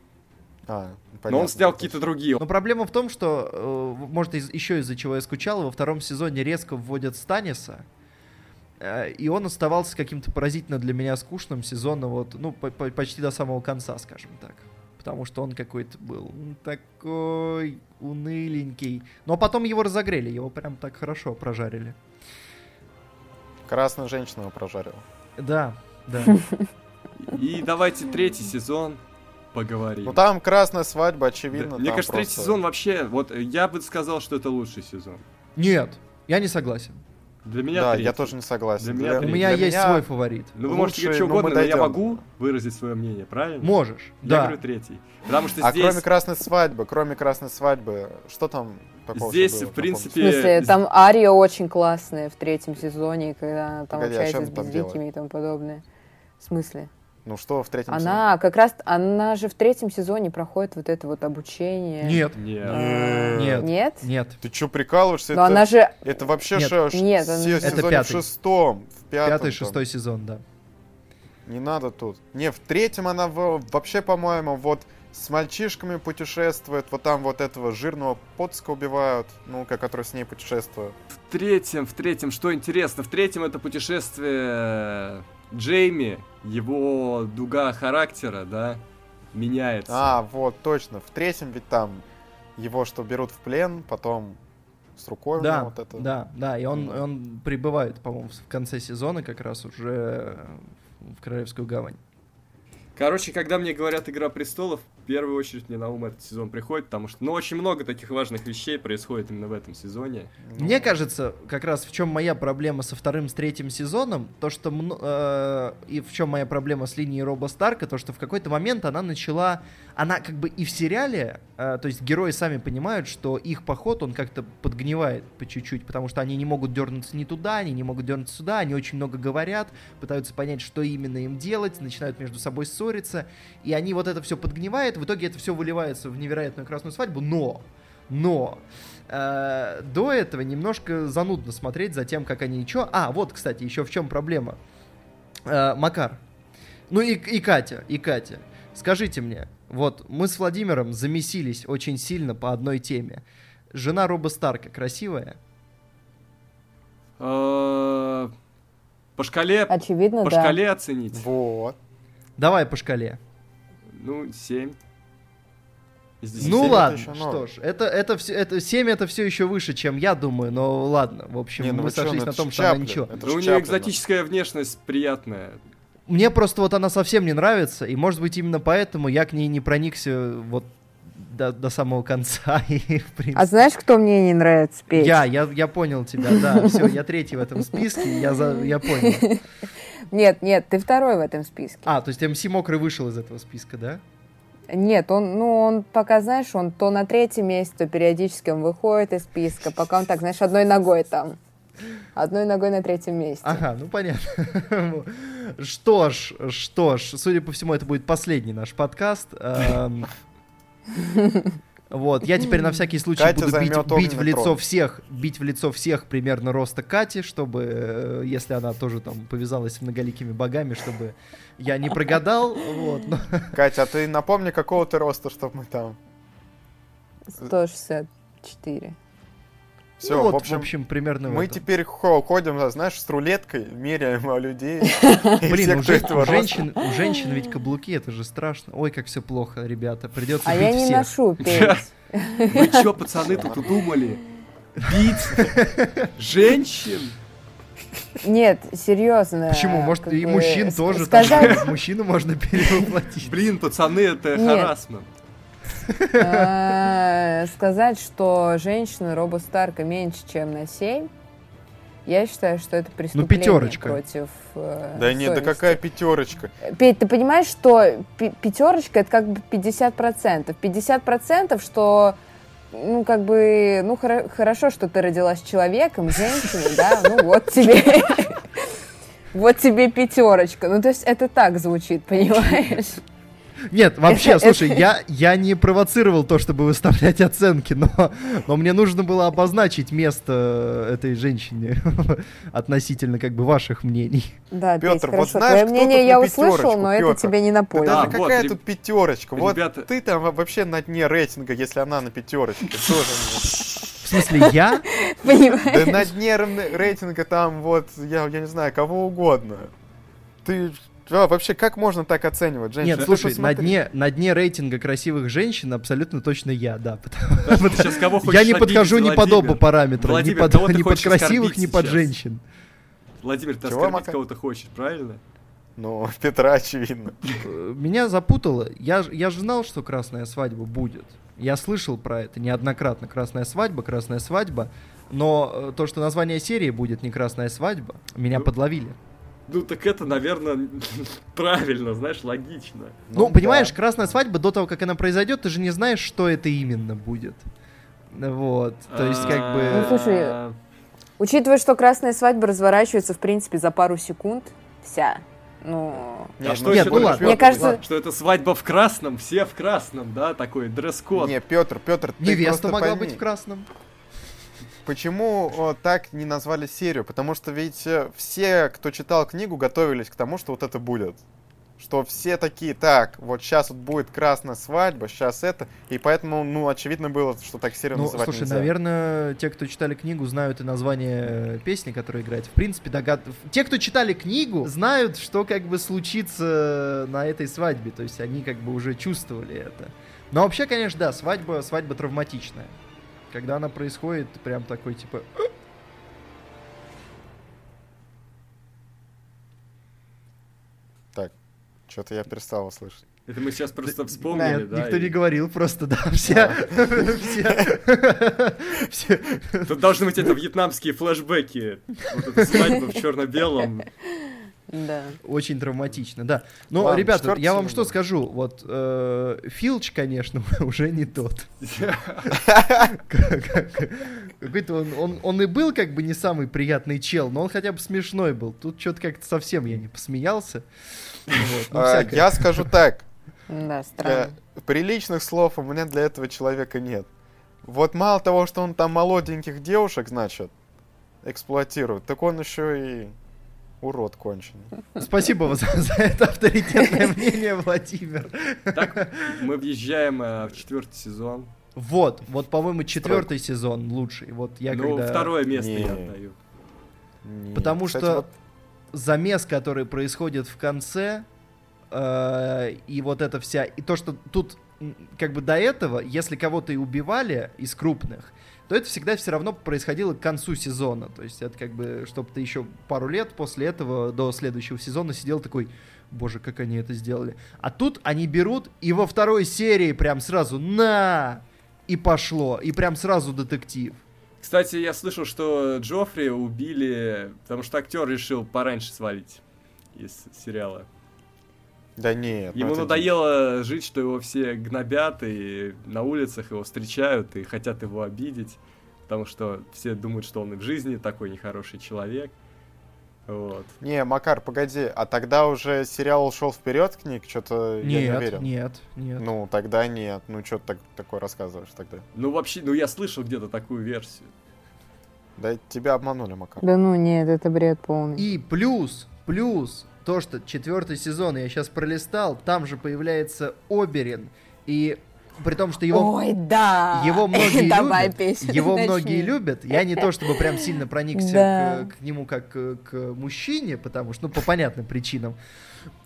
А, Но понятно. он снял какие-то другие. Но проблема в том, что, э, может, из- еще из-за чего я скучал, во втором сезоне резко вводят Станиса, э, и он оставался каким-то поразительно для меня скучным сезоном, вот, ну, по- по- почти до самого конца, скажем так. Потому что он какой-то был такой уныленький. Но потом его разогрели, его прям так хорошо прожарили. Красная женщина его прожарила. Да, да. И давайте третий сезон поговорим. Ну там красная свадьба, Да, очевидно. Мне там кажется, третий просто- сезон вообще, вот э, я бы сказал, что это лучший сезон. Нет, я не согласен. Для меня Да, третий. я тоже не согласен. Для меня У третий. меня для есть меня- свой фаворит. Ну вы можете говорить что ну, угодно, но я могу выразить свое мнение, правильно? Можешь, Я да. говорю третий. Потому что А здесь... кроме красной свадьбы, кроме красной свадьбы, что там такого Здесь, было, в принципе, В смысле, там Ария очень классная в третьем сезоне, когда она там Погоди, а общается с безликими и тому подобное. В смысле? Ну что в третьем сезоне? Она как раз, она же в третьем сезоне проходит вот это вот обучение. Нет, Нет. нет, Нет? нет. Ты что, прикалываешься? Но это, она же... это вообще Нет. ш- ш- Нет, все она- Это сезоне в пятый. шестом, в пятом. Пятый, там. шестой сезон, да. Не надо тут. Не, в третьем она в- вообще, по-моему, вот с мальчишками путешествует, вот там вот этого жирного поцка убивают, ну, ка- который с ней путешествует. В третьем, в третьем, что интересно, в третьем это путешествие Джейми, его дуга характера, да, меняется. А, вот, точно. В третьем ведь там его что, берут в плен, потом с рукой у него Да, вот это. да, да, и он, он прибывает, по-моему, в конце сезона как раз уже в Королевскую гавань. Короче, когда мне говорят «Игра престолов», первую очередь мне на ум этот сезон приходит, потому что, ну, очень много таких важных вещей происходит именно в этом сезоне. Мне кажется, как раз в чем моя проблема со вторым, с третьим сезоном, то что э, и в чем моя проблема с линией Роба Старка, то что в какой-то момент она начала, она как бы и в сериале, э, то есть герои сами понимают, что их поход он как-то подгнивает по чуть-чуть, потому что они не могут дернуться не туда, они не могут дернуться сюда, они очень много говорят, пытаются понять, что именно им делать, начинают между собой ссориться, и они вот это все подгнивает, в итоге это все выливается в невероятную красную свадьбу, но, но э, до этого немножко занудно смотреть за тем, как они чё. А, вот, кстати, еще в чем проблема. Э, Макар. Ну и, и Катя, и Катя. Скажите мне, вот мы с Владимиром замесились очень сильно по одной теме. Жена Роба Старка красивая? Э, По шкале, Очевидно, по да. шкале оценить. Вот. Давай по шкале. Ну, 7. Из 10. Ну ладно, что ж, это, это, все, это 7 это все еще выше, чем я думаю, но ладно, в общем, Не, ну мы сошлись ну на том, что она ничего. это Ну, ж у нее экзотическая внешность приятная. Мне просто вот она совсем не нравится, и может быть именно поэтому я к ней не проникся вот до, до самого конца. И, в принципе, А знаешь, кто мне не нравится петь? я, я, я понял тебя, да, все, я третий в этом списке, я, за, я понял. Нет, нет, ты второй в этом списке. А, то есть МС Мокрый вышел из этого списка, да? Нет, он, ну, он пока, знаешь, он то на третьем месте, то периодически он выходит из списка, пока он так, знаешь, одной ногой там. Одной ногой на третьем месте. Ага, ну понятно. Что ж, что ж, судя по всему, это будет последний наш подкаст. Вот, я теперь на всякий случай Катя буду бить, бить в лицо трон. всех, бить в лицо всех примерно роста Кати, чтобы, э, если она тоже там повязалась с многоликими богами, чтобы я не прогадал, вот, Катя, а ты напомни, какого ты роста, чтобы мы там... 164. Все, ну вот, в общем, примерно в мы этом. теперь хо- ходим, знаешь, с рулеткой, меряем а, людей. Блин, у, женщин, у женщин ведь каблуки, это же страшно. Ой, как все плохо, ребята, придется А бить я не всех. ношу. Вы чё, пацаны, тут удумали? Бить женщин? Нет, серьезно. Почему? Может, и мужчин тоже. мужчину можно перевоплотить. Блин, пацаны, это харасмент. Э, сказать, что женщина Робо Старка меньше, чем на 7, я считаю, что это преступление пятерочка. против э, Да нет, да какая пятерочка. Петь, ты понимаешь, что пятерочка это как бы 50%. 50%, что ну, как бы, ну, хоро- хорошо, что ты родилась человеком, женщиной, да, ну, вот тебе, вот тебе пятерочка. Ну, то есть это так звучит, понимаешь? Нет, вообще, Это- слушай, я, я не провоцировал то, чтобы выставлять оценки, но, но мне нужно было обозначить место этой женщине относительно как бы ваших мнений. Да, Петь, Пётр, вот знаешь, Твое мнение я на услышал, но это Пётр? тебе не Да напомню. А, даже вот, какая реб- тут пятерочка? Вот ребята- ты там вообще на дне рейтинга, если она на пятерочке. Тоже. В смысле, я? Понимаешь? Да на дне рейтинга там вот, я, я не знаю, кого угодно. Ты вообще как можно так оценивать женщин? Нет, слушай, на дне, на дне рейтинга красивых женщин абсолютно точно я, да. потому- Сейчас кого Я не подхожу ни под оба параметра, ни под, красивых, ни под женщин. Владимир, ты оскорбить кого-то хочешь, правильно? Ну, Петра очевидно. Меня запутало. Я, я же знал, что красная свадьба будет. Я слышал про это неоднократно. Красная свадьба, красная свадьба. Но э, то, что название серии будет не красная свадьба, меня Ну, подловили. Ну так это, наверное, правильно, знаешь, логично. Ну, да. понимаешь, красная свадьба до того, как она произойдет, ты же не знаешь, что это именно будет. Вот. То есть, как бы. Ну, слушай, А, Учитывая, что красная свадьба разворачивается, в принципе, за пару секунд, вся. Ну, А что Нет, еще ну ладно. Мне кажется- Что это свадьба в красном, все в красном, да, такой дресс-код. Не, Петр, Петр, ты Невеста могла пойми, быть в красном. Почему о, так не назвали серию? Потому что ведь э, все, кто читал книгу, готовились к тому, что вот это будет. Что все такие, так, вот сейчас вот будет красная свадьба, сейчас это. И поэтому, ну, очевидно было, что так серию Ну, называть слушай, нельзя. наверное, те, кто читали книгу, знают и название э, песни, которая играет. В принципе, догад... Те, кто читали книгу, знают, что как бы случится на этой свадьбе. То есть они как бы уже чувствовали это. Но вообще, конечно, да, свадьба, свадьба травматичная. Когда она происходит, прям такой, типа... Так, что-то я перестал его слышать. Это мы сейчас просто вспомнили, Нет, да? никто и- не говорил, просто, да, все... все- все- Тут должны быть это вьетнамские флешбеки. Вот эта свадьба в черно-белом. Да. Очень травматично, да. Но, Ладно, ребята, я вам что скажу. Вот э, Филч, конечно, уже не тот. Какой-то он, он, он и был как бы не самый приятный чел, но он хотя бы смешной был. Тут что-то как-то совсем я не посмеялся. Вот, ну, А, всякое. я скажу так, Да, э, странно. приличных слов у меня для этого человека нет. Вот мало того, что он там молоденьких девушек, значит, эксплуатирует, так он еще и урод конченый. Спасибо вам за, за это авторитетное мнение, Владимир. Так, мы въезжаем э, в четвертый сезон. Вот, вот, по-моему, четвертый сезон лучший. Вот я ну, когда... второе место Не. я отдаю. Не, Потому кстати, что вот замес, который происходит в конце, э, и вот это вся... И то, что тут как бы до этого, если кого-то и убивали из крупных, то это всегда все равно происходило к концу сезона. То есть это как бы, чтобы ты еще пару лет после этого, до следующего сезона сидел такой, боже, как они это сделали. А тут они берут и во второй серии прям сразу на и пошло, и прям сразу детектив. Кстати, я слышал, что Джоффри убили, потому что актер решил пораньше свалить из сериала. Да нет. ну Ему это надоело жить, что его все гнобят, и на улицах его встречают, и хотят его обидеть, потому что все думают, что он и в жизни такой нехороший человек. Вот. Не, Макар, погоди, а тогда уже сериал ушел вперед книг? Что-то я не Нет, уверен. нет, нет. Ну, тогда нет. Ну, что ты так, такое рассказываешь тогда? Ну, вообще, ну я слышал где-то такую версию. Да тебя обманули, Макар. Да ну нет, это бред полный. И плюс, плюс, то, что четвертый сезон я сейчас пролистал, там же появляется Оберин, и при том, что его... Ой, да! Его многие Давай любят, песню его начни. многие любят. Я не то чтобы прям сильно проникся Да. к, к нему как э, к мужчине, потому что, ну, по понятным причинам.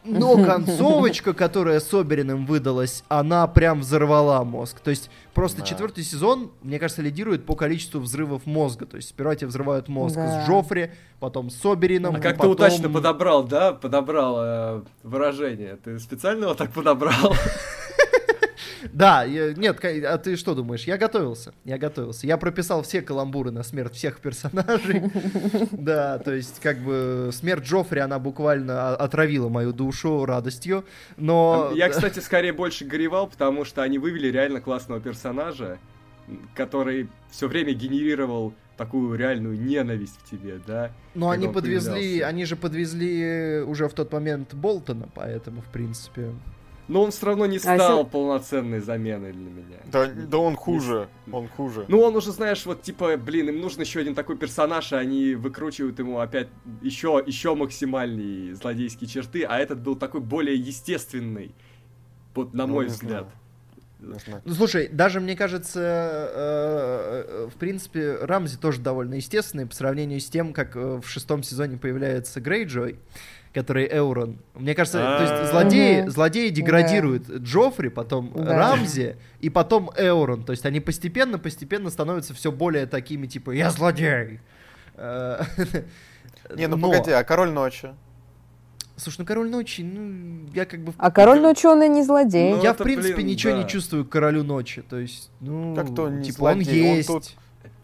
Но концовочка, которая с Обериным выдалась, она прям взорвала мозг. То есть просто Да. четвертый сезон, мне кажется, лидирует по количеству взрывов мозга. То есть сперва тебе взрывают мозг Да. с Джоффри, потом с Оберином, А как ты потом- удачно подобрал, да? Подобрал э, выражение. Ты специально его так подобрал? Да, я- нет, а ты что думаешь? Я готовился, я готовился. Я прописал все каламбуры на смерть всех персонажей. Да, то есть как бы смерть Джоффри, она буквально отравила мою душу радостью, но... Я, кстати, скорее больше горевал, потому что они вывели реально классного персонажа, который все время генерировал такую реальную ненависть в тебе, да? Но они он подвезли, появлялся. они же подвезли уже в тот момент Болтона, поэтому, в принципе... Но он все равно не А стал если- полноценной заменой для меня. Да, да он хуже. Он хуже. Ну, он уже, знаешь, вот типа, блин, им нужен еще один такой персонаж, и они выкручивают ему опять еще, еще максимальные злодейские черты, а этот был такой более естественный, вот на Ну, мой не взгляд. Не знаю. Ну, слушай, даже, мне кажется, э, э, в принципе, Рамзи тоже довольно естественный по сравнению с тем, как э, в шестом сезоне появляется Грейджой, который Эурон. Мне кажется, то А. есть злодеи, Мгм. злодеи деградируют Джоффри, потом. Рамзи, и потом Эурон. То есть они постепенно-постепенно становятся все более такими, типа, я злодей. Э, Не, ну погоди, а Король Ночи? Слушай, ну Король Ночи, ну, я как бы... А король ночи он и не злодей. Ну, я, это, в принципе, блин, ничего да. не чувствую к Королю Ночи. То есть, ну, Как-то он не типа, он злодей, он есть. тут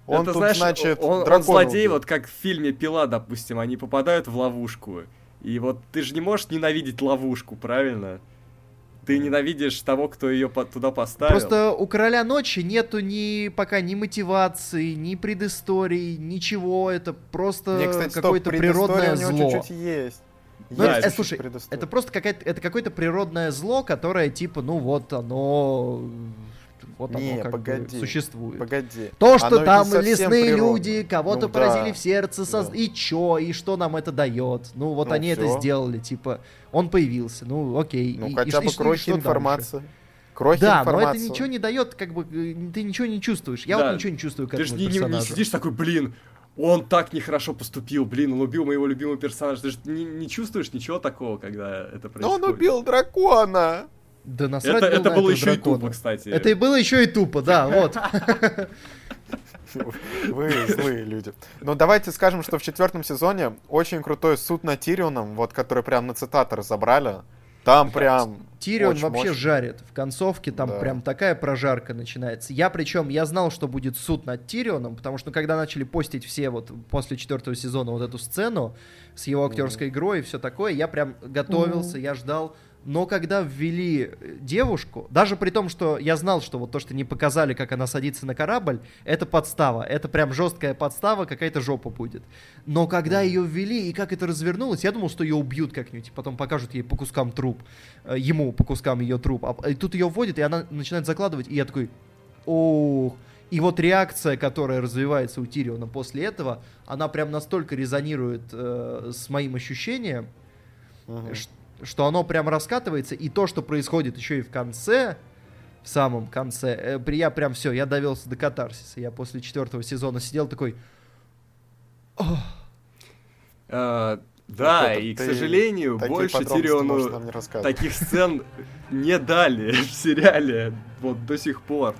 Он Это, тут, знаешь, значит, он, он злодей, убил. вот как в фильме Пила, допустим, они попадают в ловушку. И вот ты же не можешь ненавидеть ловушку, правильно? Ты ненавидишь того, кто ее туда поставил. Просто у Короля Ночи нету ни пока ни мотивации, ни предыстории, ничего. Это просто кстати, какое-то природное у него зло. чуть-чуть есть. Ну, Да, это- чуть-чуть слушай. Это просто какая-то, это какое-то природное зло, которое типа, ну вот оно, вот оно Не, как бы погоди, существует. Погоди. То, Оно что не там лесные природное. люди кого-то Ну поразили да, в сердце, соз- да. и чё, и что нам это дает? Ну вот Ну, они это всё. сделали, типа, он появился, ну окей. Ну, и- хотя и бы и крохи информации. Крохи Да, но информации. это ничего не дает, как бы, э, ты ничего не чувствуешь. Я Да. вот ничего не чувствую к Ты же этому не, не- сидишь такой, блин, он так нехорошо поступил, блин, он убил моего любимого персонажа. Ты же не, не чувствуешь ничего такого, когда это Но он происходит. убил дракона! Да насрать Это, было это на было еще и дракона. тупо, кстати. Это и было еще и тупо, да, вот. Вы злые люди. Ну, давайте скажем, что в четвертом сезоне очень крутой суд над Тирионом, вот, который прям на цитаты разобрали. Там прям Тирион очень вообще мощно. жарит. В концовке там Да. прям такая прожарка начинается. Я причем, я знал, что будет суд над Тирионом, потому что ну, когда начали постить все вот после четвертого сезона вот эту сцену с его актерской игрой и все такое, я прям готовился, я ждал. Но когда ввели э, девушку, даже при том, что я знал, что вот то, что не показали, как она садится на корабль, это подстава. Это прям жесткая подстава, какая-то жопа будет. Но когда ее ввели и как это развернулось, я думал, что ее убьют как-нибудь, и потом покажут ей по кускам труп, э, ему по кускам ее труп. А, и тут ее вводят, и она начинает закладывать, и я такой, ох. И вот реакция, которая развивается у Тириона после этого, она прям настолько резонирует э, с моим ощущением, Мгм. ш- что оно прям раскатывается, и то, что происходит еще и в конце, в самом конце, э, я прям все, я довелся до катарсиса. Я после четвертого сезона сидел такой, Э, Да, Вот это и, к сожалению, больше Тириону таких сцен не дали в сериале вот до сих пор.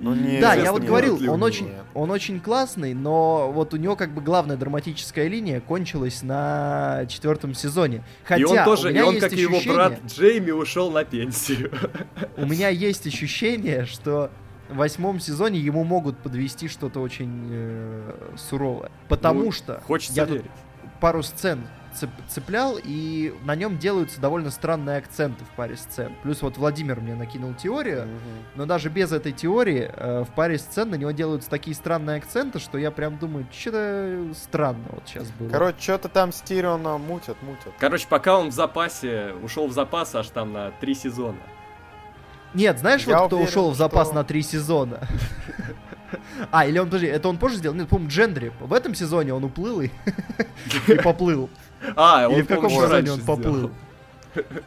Ну, не, Да, я вот не говорил, он очень, он очень классный, но вот у него как бы главная драматическая линия кончилась на четвертом сезоне. Хотя и он тоже, у и меня он, есть как и его ощущение- брат Джейми, ушел на пенсию. У меня есть ощущение, что в восьмом сезоне ему могут подвести что-то очень э, суровое. Потому Ну, что Хочется я тут верить. пару сцен цеп- цеплял, и на нем делаются довольно странные акценты в паре сцен. Плюс вот Владимир мне накинул теорию, Мгм. но даже без этой теории э, в паре сцен на него делаются такие странные акценты, что я прям думаю, что-то странно вот сейчас было. Короче, что-то там с Тирионом мутят, мутят. Короче, пока он в запасе, ушел в запас аж там на три сезона. Нет, знаешь, Я вот кто уверен, ушел в запас что- на три сезона? А, или он, подожди, это он позже сделал? Нет, по-моему, Джендри. В этом сезоне он уплыл и, и поплыл. А, он, Или в каком раньше он поплыл? сделал.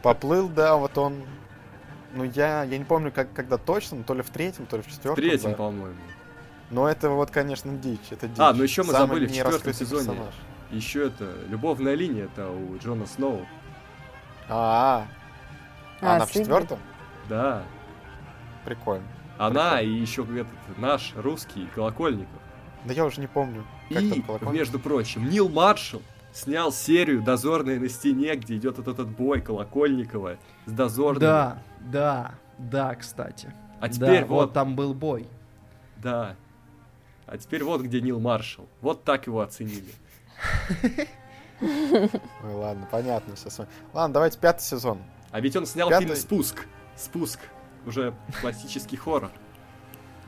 Поплыл, да, вот он... Ну, я, я не помню, как, когда точно, то ли в третьем, то ли в В четвертом. третьем, да. по-моему. Но это вот, конечно, дичь, это дичь. А, ну еще мы Самый забыли в четвертом сезоне. персонаж. Еще это, любовная линия это у Джона Сноу. А, а, А, она в четвертом? Да. Прикольно. Она и еще этот наш русский Колокольников. Да я уже не помню. Как там И, колокольчик? между прочим, Нил Маршалл снял серию «Дозорные на стене», где идет вот этот бой Колокольникова с дозорными. Да, да, да, кстати. А теперь Да, вот, там был бой. да. А теперь вот где Нил Маршалл. Вот так его оценили. Ой, ладно, понятно все с вами. Ладно, давайте пятый сезон. А ведь он снял Пятый- фильм «Спуск». «Спуск». Уже классический хоррор.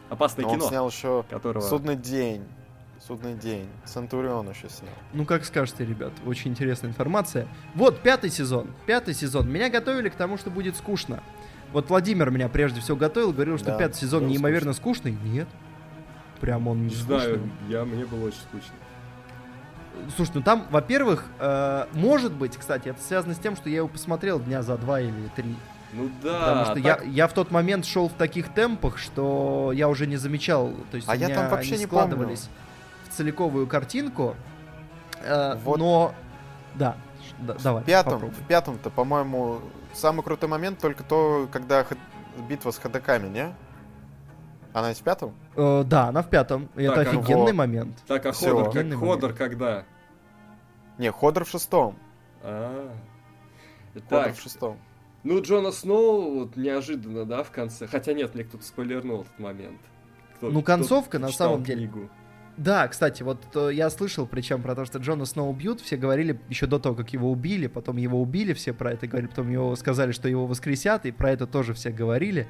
Опасное Но он кино, снял еще которого... Судный день. Судный день. Центурион еще снял. Ну, как скажете, ребят, очень интересная информация. Вот, пятый сезон. Пятый сезон. Меня готовили к тому, что будет скучно. Вот Владимир меня прежде всего готовил, говорил, что Да, пятый сезон неимоверно скучный. Нет. Прям он не Не скучный. знаю, я, мне было очень скучно. Слушай, ну там, во-первых, э, может быть, кстати, это связано с тем, что я его посмотрел дня за два или три. Ну да, Потому что так- я, я в тот момент шел в таких темпах, что я уже не замечал. То есть А у я меня там вообще не помню. Целиковую картинку. Э, Вот. Но. Да, да, давай. В пятом, попробуй. в пятом-то, по-моему, самый крутой момент только то, когда х- битва с ходоками, не? Она есть в пятом? Э, да, она в пятом. И это Так, а офигенный вот. момент. Так, а Всё. Ходор, как Ходор когда? Не, Ходор в шестом. А. Ходор Так, в шестом. ну Джона Сноу вот неожиданно, да, в конце. Хотя нет, мне кто-то спойлернул этот момент. Кто- Ну, кто концовка, на самом деле, книгу. Да, кстати, вот э, я слышал, причем про то, что Джона Сноу убьют, все говорили еще до того, как его убили, потом его убили, все про это говорили, потом его сказали, что его воскресят, и про это тоже все говорили.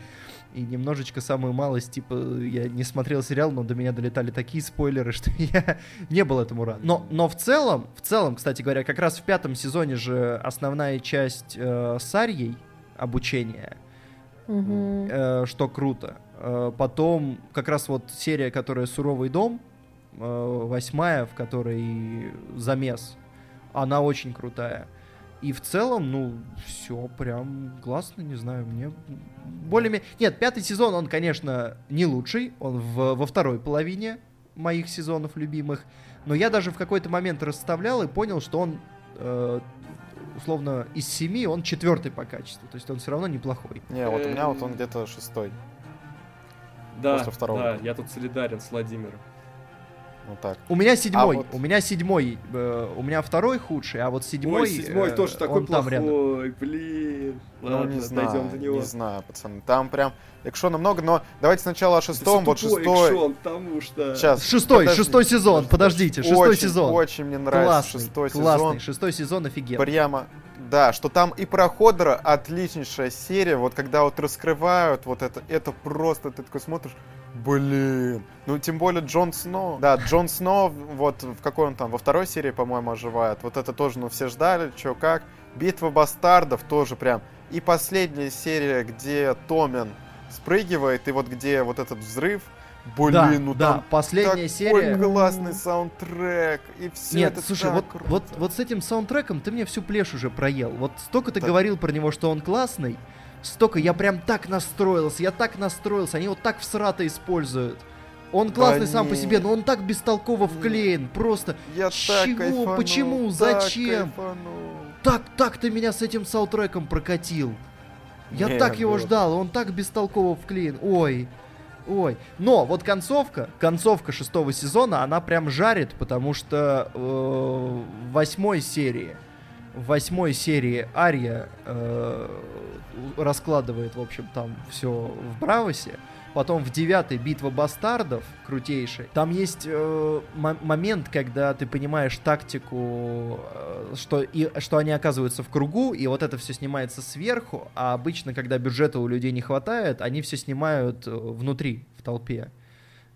И немножечко самую малость, типа, я не смотрел сериал, но до меня долетали такие спойлеры, что я не был этому рад. Но, но в целом, в целом, кстати говоря, как раз в пятом сезоне же основная часть э, с Арьей, обучения, Мгм. э, что круто. Э, потом как раз вот серия, которая «Суровый дом», э, восьмая, в которой замес, она очень крутая. И в целом, ну, все прям классно, не знаю, мне более... Нет, пятый сезон, он, конечно, не лучший, он в- во второй половине моих сезонов любимых, но я даже в какой-то момент расставлял и понял, что он, э, условно, из семи он четвертый по качеству, то есть он все равно неплохой. Не, вот у меня вот он где-то шестой. Да, После второго. да, я тут солидарен с Владимиром. Ну так. У меня седьмой, А вот- у меня седьмой, э, у меня второй худший, а вот седьмой, Ой, седьмой э, тоже такой он там рядом. плохой, блин. Ну, Ладно, не дойдем знаю, до него. не знаю, пацаны. Там прям экшона много, но давайте сначала о Да шестом. всё Вот шестой. экшон, потому что... Сейчас. Шестой, подожди. шестой сезон, подождите, шестой Очень, сезон. Очень мне нравится классный, шестой классный, сезон. шестой сезон офигенный. Прямо, да, что там и про Ходора отличнейшая серия, вот когда вот раскрывают вот это, это просто, ты такой смотришь, блин, ну тем более Джон Сноу, да, Джон Сноу, вот в какой он там, во второй серии, по-моему, оживает, вот это тоже, ну все ждали, чё как, Битва бастардов тоже прям, и последняя серия, где Томен спрыгивает, и вот где вот этот взрыв, блин, да, ну да, там последняя такой серия. классный саундтрек, и все Нет, это слушай, вот, круто. вот, вот с этим саундтреком ты мне всю плешь уже проел. Вот столько ты Да. говорил про него, что он классный, столько я прям так настроился, я так настроился, они его так всрато используют. Он классный Да сам по не. себе, но он так бестолково вклеен. Просто Я С так чего? кайфанул, Почему? так Зачем? кайфанул. так, так ты меня с этим саундтреком прокатил. Я Не, так его было. ждал, он так бестолково вклеен. Ой, ой. Но вот концовка, концовка шестого сезона, она прям жарит, потому что э, в восьмой серии, в восьмой серии Ария э, раскладывает, в общем, там все в Бравосе. Потом в девятой битва бастардов, крутейшей. Там есть э, мо- момент, когда ты понимаешь тактику, э, что, и, что они оказываются в кругу, и вот это все снимается сверху, а обычно, когда бюджета у людей не хватает, они все снимают э, внутри, в толпе.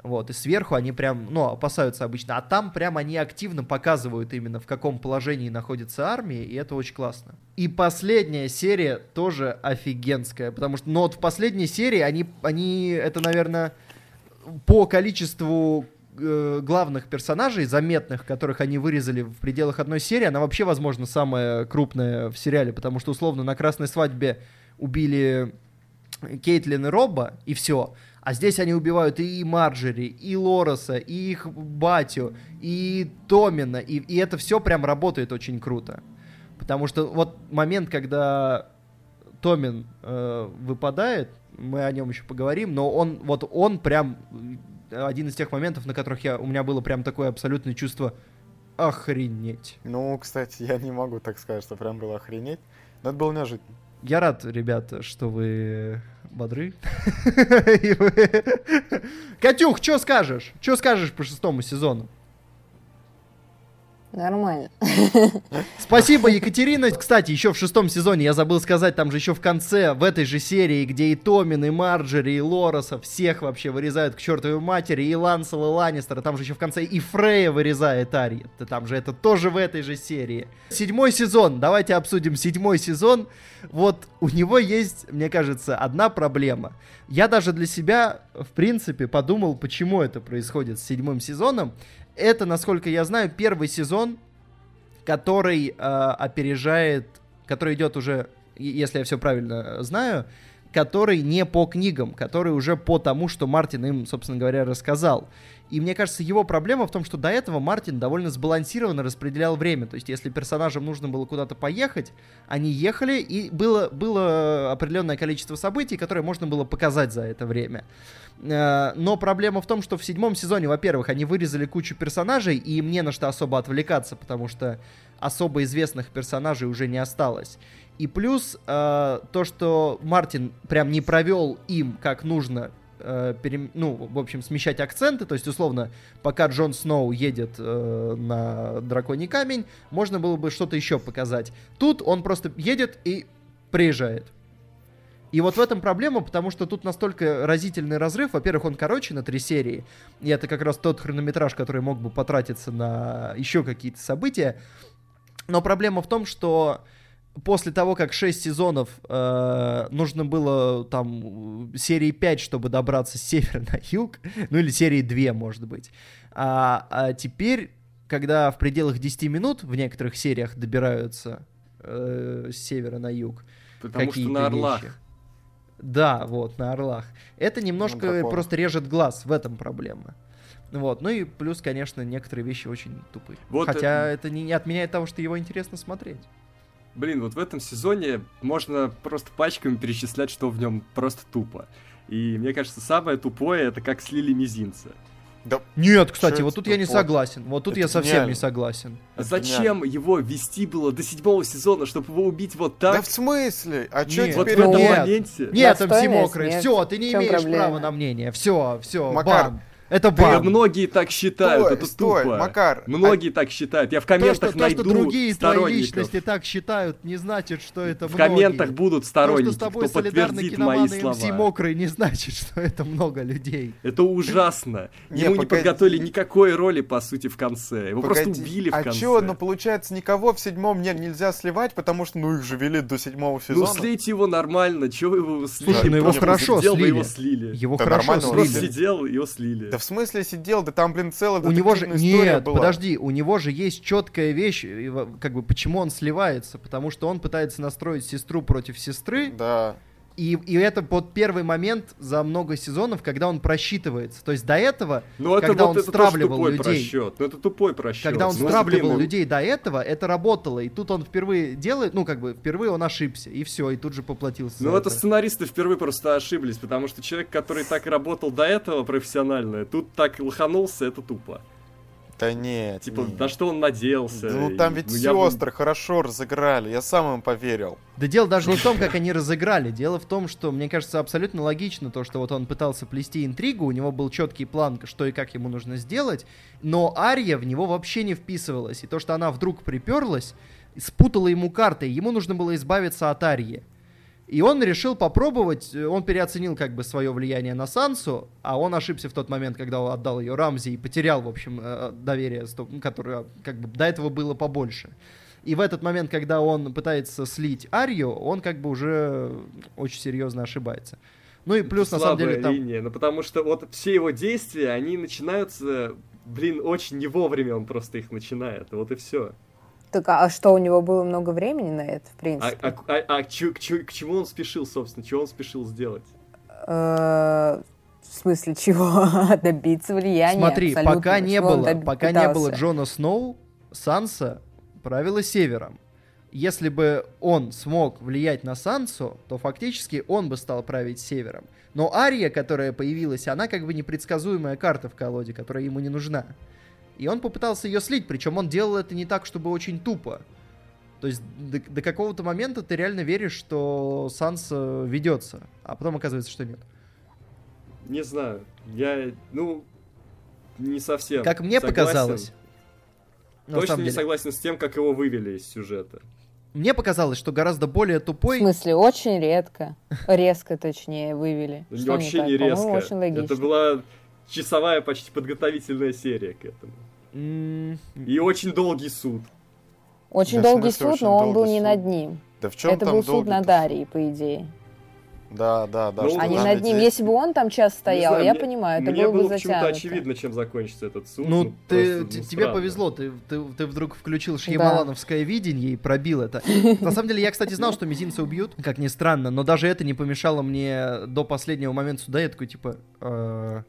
Вот, и сверху они прям, ну, опасаются обычно. А там прям они активно показывают именно, в каком положении находится армия, и это очень классно. И последняя серия тоже офигенская, потому что, ну, вот в последней серии они, они это, наверное, по количеству э, главных персонажей, заметных, которых они вырезали в пределах одной серии, она вообще, возможно, самая крупная в сериале, потому что, условно, на «Красной свадьбе» убили Кейтлин и Робба, и все. А здесь они убивают и Марджери, и Лороса, и их батю, и Томина, и, и это все прям работает очень круто. Потому что вот момент, когда Томин э, выпадает, мы о нем еще поговорим, но он вот он прям э, один из тех моментов, на которых я, у меня было прям такое абсолютное чувство охренеть. Ну, кстати, я не могу так сказать, что прям было охренеть. Но это было неожиданно. Я рад, ребята, что вы бодры. Катюх, что скажешь? Что скажешь по шестому сезону? Нормально. Спасибо, Екатерина. Кстати, еще в шестом сезоне, я забыл сказать, там же еще в конце, в этой же серии, где и Томин, и Марджери, и Лороса, всех вообще вырезают к чертовой матери, и Лансела Ланнистера, там же еще в конце и Фрея вырезает Ария. Да Там же это тоже в этой же серии. Седьмой сезон, давайте обсудим седьмой сезон. Вот у него есть, мне кажется, одна проблема. Я даже для себя, в принципе, подумал, почему это происходит с седьмым сезоном. Это, насколько я знаю, первый сезон, который э, опережает, который идет уже, если я все правильно знаю, который не по книгам, который уже по тому, что Мартин им, собственно говоря, рассказал. И мне кажется, его проблема в том, что до этого Мартин довольно сбалансированно распределял время. То есть, если персонажам нужно было куда-то поехать, они ехали, и было, было определенное количество событий, которые можно было показать за это время. Э, Но проблема в том, что в седьмом сезоне, во-первых, они вырезали кучу персонажей, и им не на что особо отвлекаться, потому что особо известных персонажей уже не осталось. И плюс э, то, что Мартин прям не провел им как нужно, э, перем- ну, в общем, смещать акценты, то есть, условно, пока Джон Сноу едет э, на Драконий камень, можно было бы что-то еще показать. Тут он просто едет и приезжает. И вот в этом проблема, потому что тут настолько разительный разрыв. Во-первых, он короче на три серии. И это как раз тот хронометраж, который мог бы потратиться на еще какие-то события. Но проблема в том, что после того, как 6 сезонов э, нужно было там серии 5, чтобы добраться с севера на юг, ну или серии 2, может быть. А, а теперь, когда в пределах 10 минут в некоторых сериях добираются э, с севера на юг, Потому что на Орлах. вещи. Да, вот, на Орлах. Это немножко драконах. просто режет глаз, в этом проблема. Вот, ну и плюс, конечно, некоторые вещи очень тупые. Вот Хотя это не, не отменяет того, что его интересно смотреть. Блин, вот в этом сезоне можно просто пачками перечислять, что в нем просто тупо. И мне кажется, самое тупое это как слили мизинца. Да, Нет, кстати, Чё вот тут я не тупо? согласен. Вот тут Это я совсем гениально. не согласен. Это Зачем его вести было до седьмого сезона, чтобы его убить вот да так? в смысле? А чё Нет. вот теперь? в этом Нет. моменте. Нет, МС Мокрый, смерть. все, ты не имеешь проблема? права на мнение. Все, все, Макар, бан. Это Да, бан. многие так считают, Стой, это стой, тупо. Макар, Многие так считают. Я в То, комментах что, то, найду что другие твои личности так считают, не значит, что это В многие. комментах будут То, сторонники, что с тобой кто подтвердит мои слова. Мокрый, не значит, что это много людей. Это ужасно. Ему не подготовили никакой роли, по сути, в конце. Его просто убили в а конце. чё, ну получается, никого в седьмом не, нельзя сливать, потому что, ну, их же вели до седьмого Ну, сезона. слейте его нормально, чего вы его слили? Слушай, ну его хорошо слили. его слили. Его Да хорошо нормально он Просто слили. сидел, его слили. Да в смысле сидел? Да там, блин, целая У него же нет, была. подожди, у него же есть четкая вещь, во- как бы почему он сливается, потому что он пытается настроить сестру против сестры, Да. И, и это под первый момент за много сезонов, когда он просчитывается. То есть до этого, Ну это когда вот он это стравливал тупой людей, просчет. Ну это тупой просчет. когда он Ну, стравливал людей до этого, это работало. И тут он впервые делает, ну как бы впервые он ошибся, и все, и тут же поплатился. Ну за это сценаристы впервые просто ошиблись, потому что человек, который так работал до этого профессионально, тут так лоханулся, это тупо. Да нет. Типа, нет. на что он надеялся? Ну там ведь ну, я бы- сестры хорошо разыграли, я сам им поверил. Да дело даже не в том, как они разыграли. Дело в том, что, мне кажется, абсолютно логично то, что вот он пытался плести интригу, у него был четкий план, что и как ему нужно сделать, но Ария в него вообще не вписывалась. И то, что она вдруг приперлась, спутала ему карты, ему нужно было избавиться от Арии. И он решил попробовать, э, он переоценил как бы свое влияние на Сансу, а он ошибся в тот момент, когда он отдал ее Рамзи и потерял, в общем, э, доверие, которое как бы до этого было побольше. И в этот момент, когда он пытается слить Арию, он как бы уже очень серьезно ошибается. Ну и плюс, на самом Слабая деле, там... линия, ну потому что вот все его действия, они начинаются, блин, очень не вовремя он просто их начинает, вот и все. Так а что, у него было много времени на это, в А, принципе? а, а- а к, чё- к чё- к чему он спешил, собственно, чего он спешил сделать? Э, В смысле, чего? Добиться влияния. Смотри, пока не было, доб- пока не было? Джона Сноу, Санса правила Севером. Если бы он смог влиять на Сансу, то фактически он бы стал править Севером. Но Ария, которая появилась, она как бы непредсказуемая карта в колоде, которая ему не нужна. И он попытался ее слить, причем он делал это не так, чтобы очень тупо. То есть до, до какого-то момента ты реально веришь, что Санса ведется, а потом оказывается, что нет. Не знаю, я, ну, не совсем. Как мне согласен. показалось, Точно не деле, согласен с тем, как его вывели из сюжета. мне показалось, что гораздо более В тупой смысле, очень редко. Резко, точнее, вывели. Вообще не резко. Это была часовая почти подготовительная серия к этому. И очень долгий суд. Очень Да, долгий смысле, суд, очень но он был долгий не суд? над ним. Да в чем Это там был суд над Арией, по идее. Да, да, да. Ну, А не над ним. Если бы он там час стоял, знаю, я мне- понимаю, это Мне было бы было почему-то затянуто. очевидно, чем закончится этот суд. Ну, ты, просто, ну, тебе странно. повезло, ты, ты, ты вдруг включил шьямалановское видение и пробил это. На самом деле, я, кстати, знал, что мизинца убьют, как ни странно, но даже это не помешало мне до последнего момента суда. Я такой, типа, э,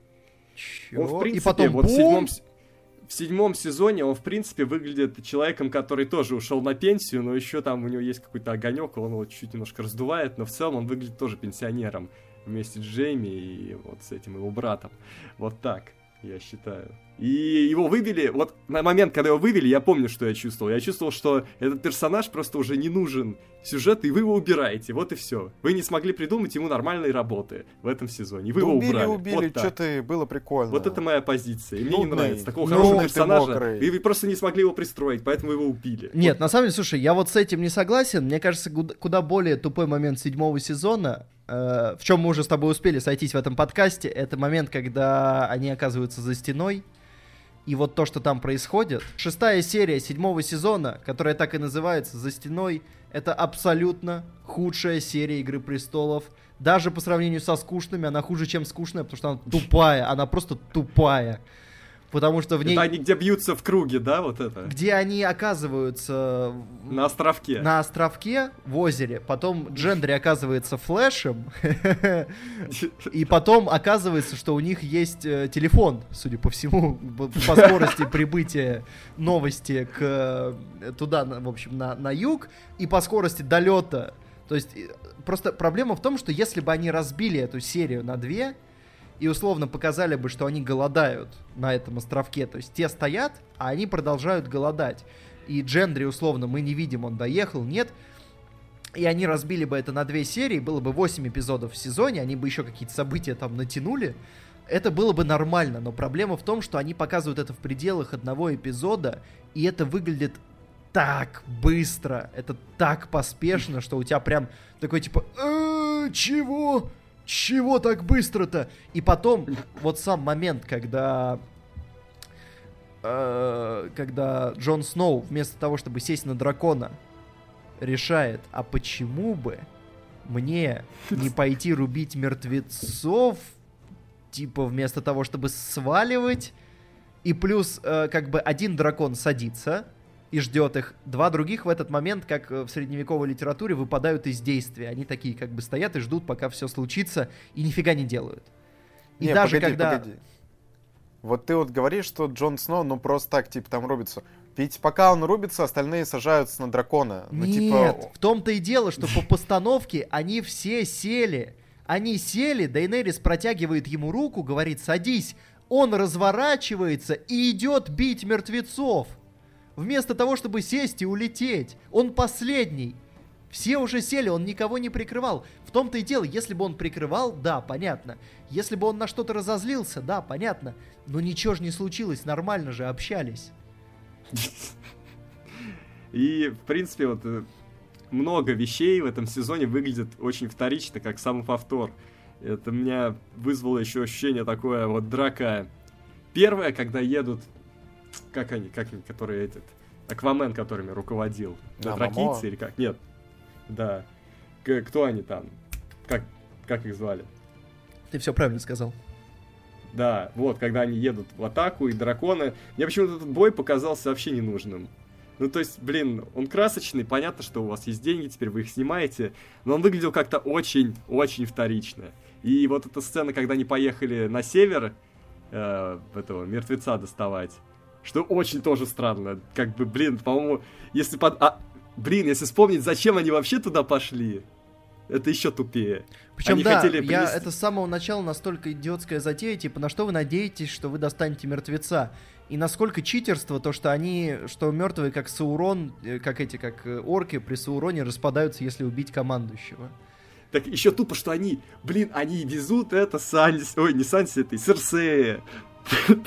в принципе, и потом, вот в бум! В седьмом сезоне он, в принципе, выглядит человеком, который тоже ушел на пенсию, но еще там у него есть какой-то огонек, он его чуть немножко раздувает, но в целом он выглядит тоже пенсионером вместе с Джейми и вот с этим его братом. Вот так, я считаю. И его вывели, вот на момент, когда его вывели, я помню, что я чувствовал. Я чувствовал, что этот персонаж просто уже не нужен сюжету, и вы его убираете, вот и все. Вы не смогли придумать ему нормальной работы в этом сезоне, и вы Да его убили, убрали. убили, Вот так. что ты, было прикольно. Вот это моя позиция. И мне не нравится. Такого нудный хорошего персонажа. И вы просто не смогли его пристроить, поэтому его убили. Нет, на самом деле, слушай, я вот с этим не согласен. Мне кажется, куда более тупой момент седьмого сезона, э, в чем мы уже с тобой успели сойтись в этом подкасте, это момент, когда они оказываются за стеной. И вот то, что там происходит. Шестая серия седьмого сезона, которая так и называется «За стеной», это абсолютно худшая серия «Игры престолов». Даже по сравнению со скучными, она хуже, чем скучная, потому что она тупая, она просто тупая. Потому что в ней... Это они где бьются в круге, да, вот это? Где они оказываются На островке. на островке в озере, потом Джендри оказывается флешем, и потом оказывается, что у них есть э, телефон, судя по всему, по скорости прибытия новости к э, туда, в общем, на, на юг, и по скорости долета. То есть э, просто проблема в том, что если бы они разбили эту серию на две, и условно показали бы, что они голодают на этом островке. То есть те стоят, а они продолжают голодать. И Джендри, условно, мы не видим, он доехал, нет. И они разбили бы это на две серии, было бы 8 эпизодов в сезоне, они бы еще какие-то события там натянули. Это было бы нормально, но проблема в том, что они показывают это в пределах одного эпизода, и это выглядит так быстро, это так поспешно, что у тебя прям такой типа «Э, чего? Чего так быстро-то? И потом вот сам момент, когда э, когда Джон Сноу вместо того, чтобы сесть на дракона, решает, а почему бы мне не пойти рубить мертвецов, типа вместо того, чтобы сваливать, и плюс э, как бы один дракон садится, и ждет их. Два других в этот момент, как в средневековой литературе, выпадают из действия. Они такие как бы стоят и ждут, пока все случится, и нифига не делают. И Не, даже погоди, когда... погоди. Вот ты вот говоришь, что Джон Сноу, ну просто так, типа, там рубится. Ведь пока он рубится, остальные сажаются на дракона. Ну, Нет, типа, в том-то и дело, что по постановке они все сели. Они сели, Дейнерис протягивает ему руку, говорит, садись. Он разворачивается и идет бить мертвецов. Вместо того, чтобы сесть и улететь. Он последний. Все уже сели, он никого не прикрывал. В том-то и дело, если бы он прикрывал, да, понятно. Если бы он на что-то разозлился, да, понятно. Но ничего же не случилось, нормально же общались. И, в принципе, вот э, много вещей в этом сезоне выглядит очень вторично, как сам повтор. Это меня вызвало еще ощущение такое, вот драка. Первое, когда едут, как они, как они, которые этот, Аквамен, которыми руководил. Да, Дракийцы или как? Нет. Да. К- кто они там? Как, как их звали? Ты все правильно сказал. Да, вот, когда они едут в атаку и драконы. Мне почему-то этот бой показался вообще ненужным. Ну, то есть, блин, он красочный, понятно, что у вас есть деньги, теперь вы их снимаете, но он выглядел как-то очень-очень вторично. И вот эта сцена, когда они поехали на север э, этого мертвеца доставать, что очень тоже странно. Как бы, блин, по-моему, если под... а, блин, если вспомнить, зачем они вообще туда пошли, это еще тупее. Причем, Они да, хотели я принести- это с самого начала настолько идиотская затея, типа, на что вы надеетесь, что вы достанете мертвеца? И насколько читерство то, что они, что мертвые, как Саурон, э, как эти, как э, орки при Сауроне распадаются, если убить командующего. Так еще тупо, что они, блин, они везут это Санси, ой, не Санси, это Серсея.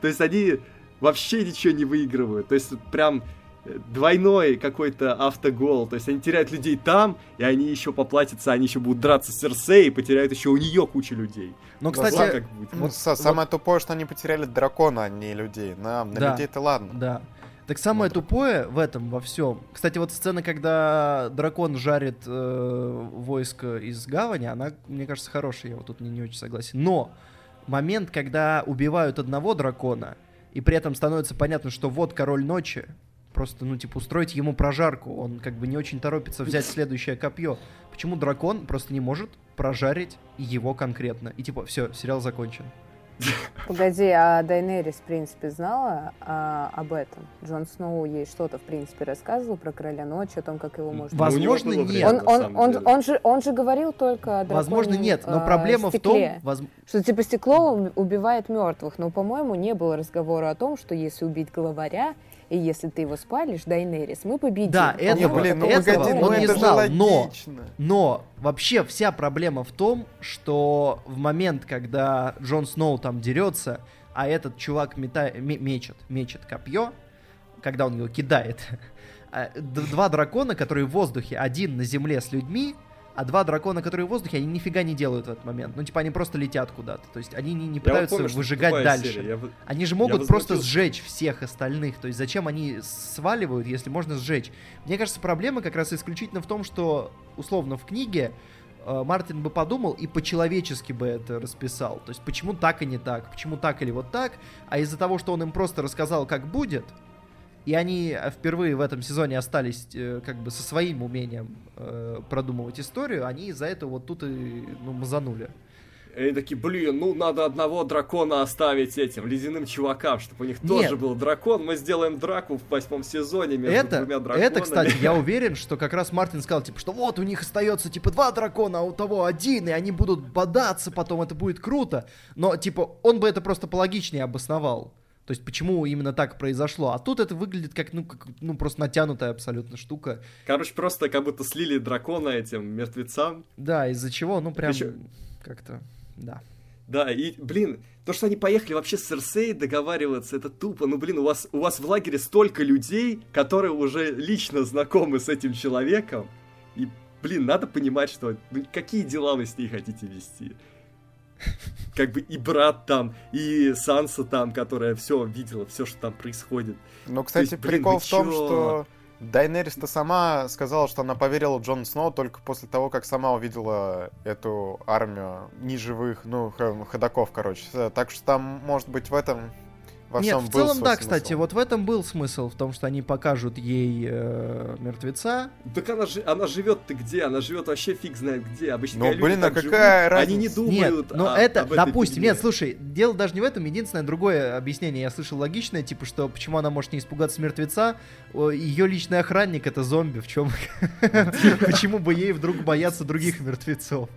То есть они вообще ничего не выигрывают. То есть прям э, двойной какой-то автогол. То есть они теряют людей там, и они еще поплатятся, они еще будут драться с Серсеей, и потеряют еще у нее кучу людей. Да, кстати, как будет. ну, вот- са- самое тупое, что они потеряли дракона, а не людей. На, на Да. людей-то ладно. Да. Так самое Ну, тупое в этом, во всем. Кстати, вот сцена, когда дракон жарит э, войско из гавани, она, мне кажется, хорошая. Я вот тут не, не очень согласен. Но момент, когда убивают одного дракона, и при этом становится понятно, что вот король ночи, просто, ну, типа, устроить ему прожарку. Он как бы не очень торопится взять следующее копье. Почему дракон просто не может прожарить его конкретно? И типа, все, сериал закончен. Погоди, а Дайнерис, в принципе, знала а, об этом? Джон Сноу ей что-то, в принципе, рассказывал про Короля Ночи, о том, как его можно... Ну, возможно, нет. Он, он, он, деле. он, же, он же говорил только о Возможно, нет, но э, проблема в том, стекле. воз- Что типа стекло уб- убивает мертвых, но, по-моему, не было разговора о том, что если убить главаря, и если ты его спалишь, Дайнерис, мы победим. Да, По-моему, Не, этого- блин, ну этого погоди, ну он не это же знал, но-. Но вообще вся проблема в том, что в момент, когда Джон Сноу там дерется, а этот чувак мета... ме- мечет, мечет копье, когда он его кидает, а, два дракона, которые в воздухе, один на земле с людьми, а два дракона, которые в воздухе, они нифига не делают в этот момент. Ну, типа, они просто летят куда-то. То есть они не, не Я вот пытаются помню, выжигать дальше. серия. Я Они же Я могут просто возмутился. сжечь всех остальных. То есть зачем они сваливают, если можно сжечь? Мне кажется, проблема как раз исключительно в том, что, условно, в книге э, Мартин бы подумал и по-человечески бы это расписал. То есть почему так и не так, почему так или вот так. А из-за того, что он им просто рассказал, как будет, и они э, впервые в этом сезоне остались э, как бы со своим умением э, продумывать историю, они из-за этого вот тут и ну, мазанули. И они такие, блин, ну надо одного дракона оставить этим ледяным чувакам, чтобы у них Нет. тоже был дракон. Мы сделаем драку в восьмом сезоне между это, двумя драконами. это, кстати, я уверен, что как раз Мартин сказал, типа, что вот у них остается, типа, два дракона, а у того один, и они будут бодаться потом, это будет круто. Но, типа, он бы это просто пологичнее обосновал. То есть, почему именно так произошло. А тут это выглядит как, ну, как, ну просто натянутая абсолютно штука. Короче, просто как будто слили дракона этим мертвецам. Да, из-за чего, ну, прям Ещё- как-то, да. Да, и, блин, то, что они поехали вообще с Серсей договариваться, это тупо. Ну, блин, у вас, у вас в лагере столько людей, которые уже лично знакомы с этим человеком. И, блин, надо понимать, что ну, какие дела вы с ней хотите вести. Как бы и брат там, и Санса там, которая все видела, все, что там происходит. Ну, кстати, есть, блин, прикол в том, чё? что Дайнерис-то сама сказала, что она поверила Джону Сноу только после того, как сама увидела эту армию неживых, ну, ходаков, короче. Э, Так что там, может быть, в этом во Нет, всем в целом, да, смысл. кстати, вот в этом был смысл, в том, что они покажут ей э, мертвеца. Так она, жи- она живет-то где? Она живет вообще фиг знает где. Обычно Ну, люди блин, а какая живут, Они не разница? Нет, думают но о- это, об этой допустим, фигне. нет, слушай, дело даже не в этом, единственное другое объяснение я слышал логичное, типа, что почему она может не испугаться мертвеца, ее личный охранник это зомби, в чем, почему бы ей вдруг бояться других мертвецов?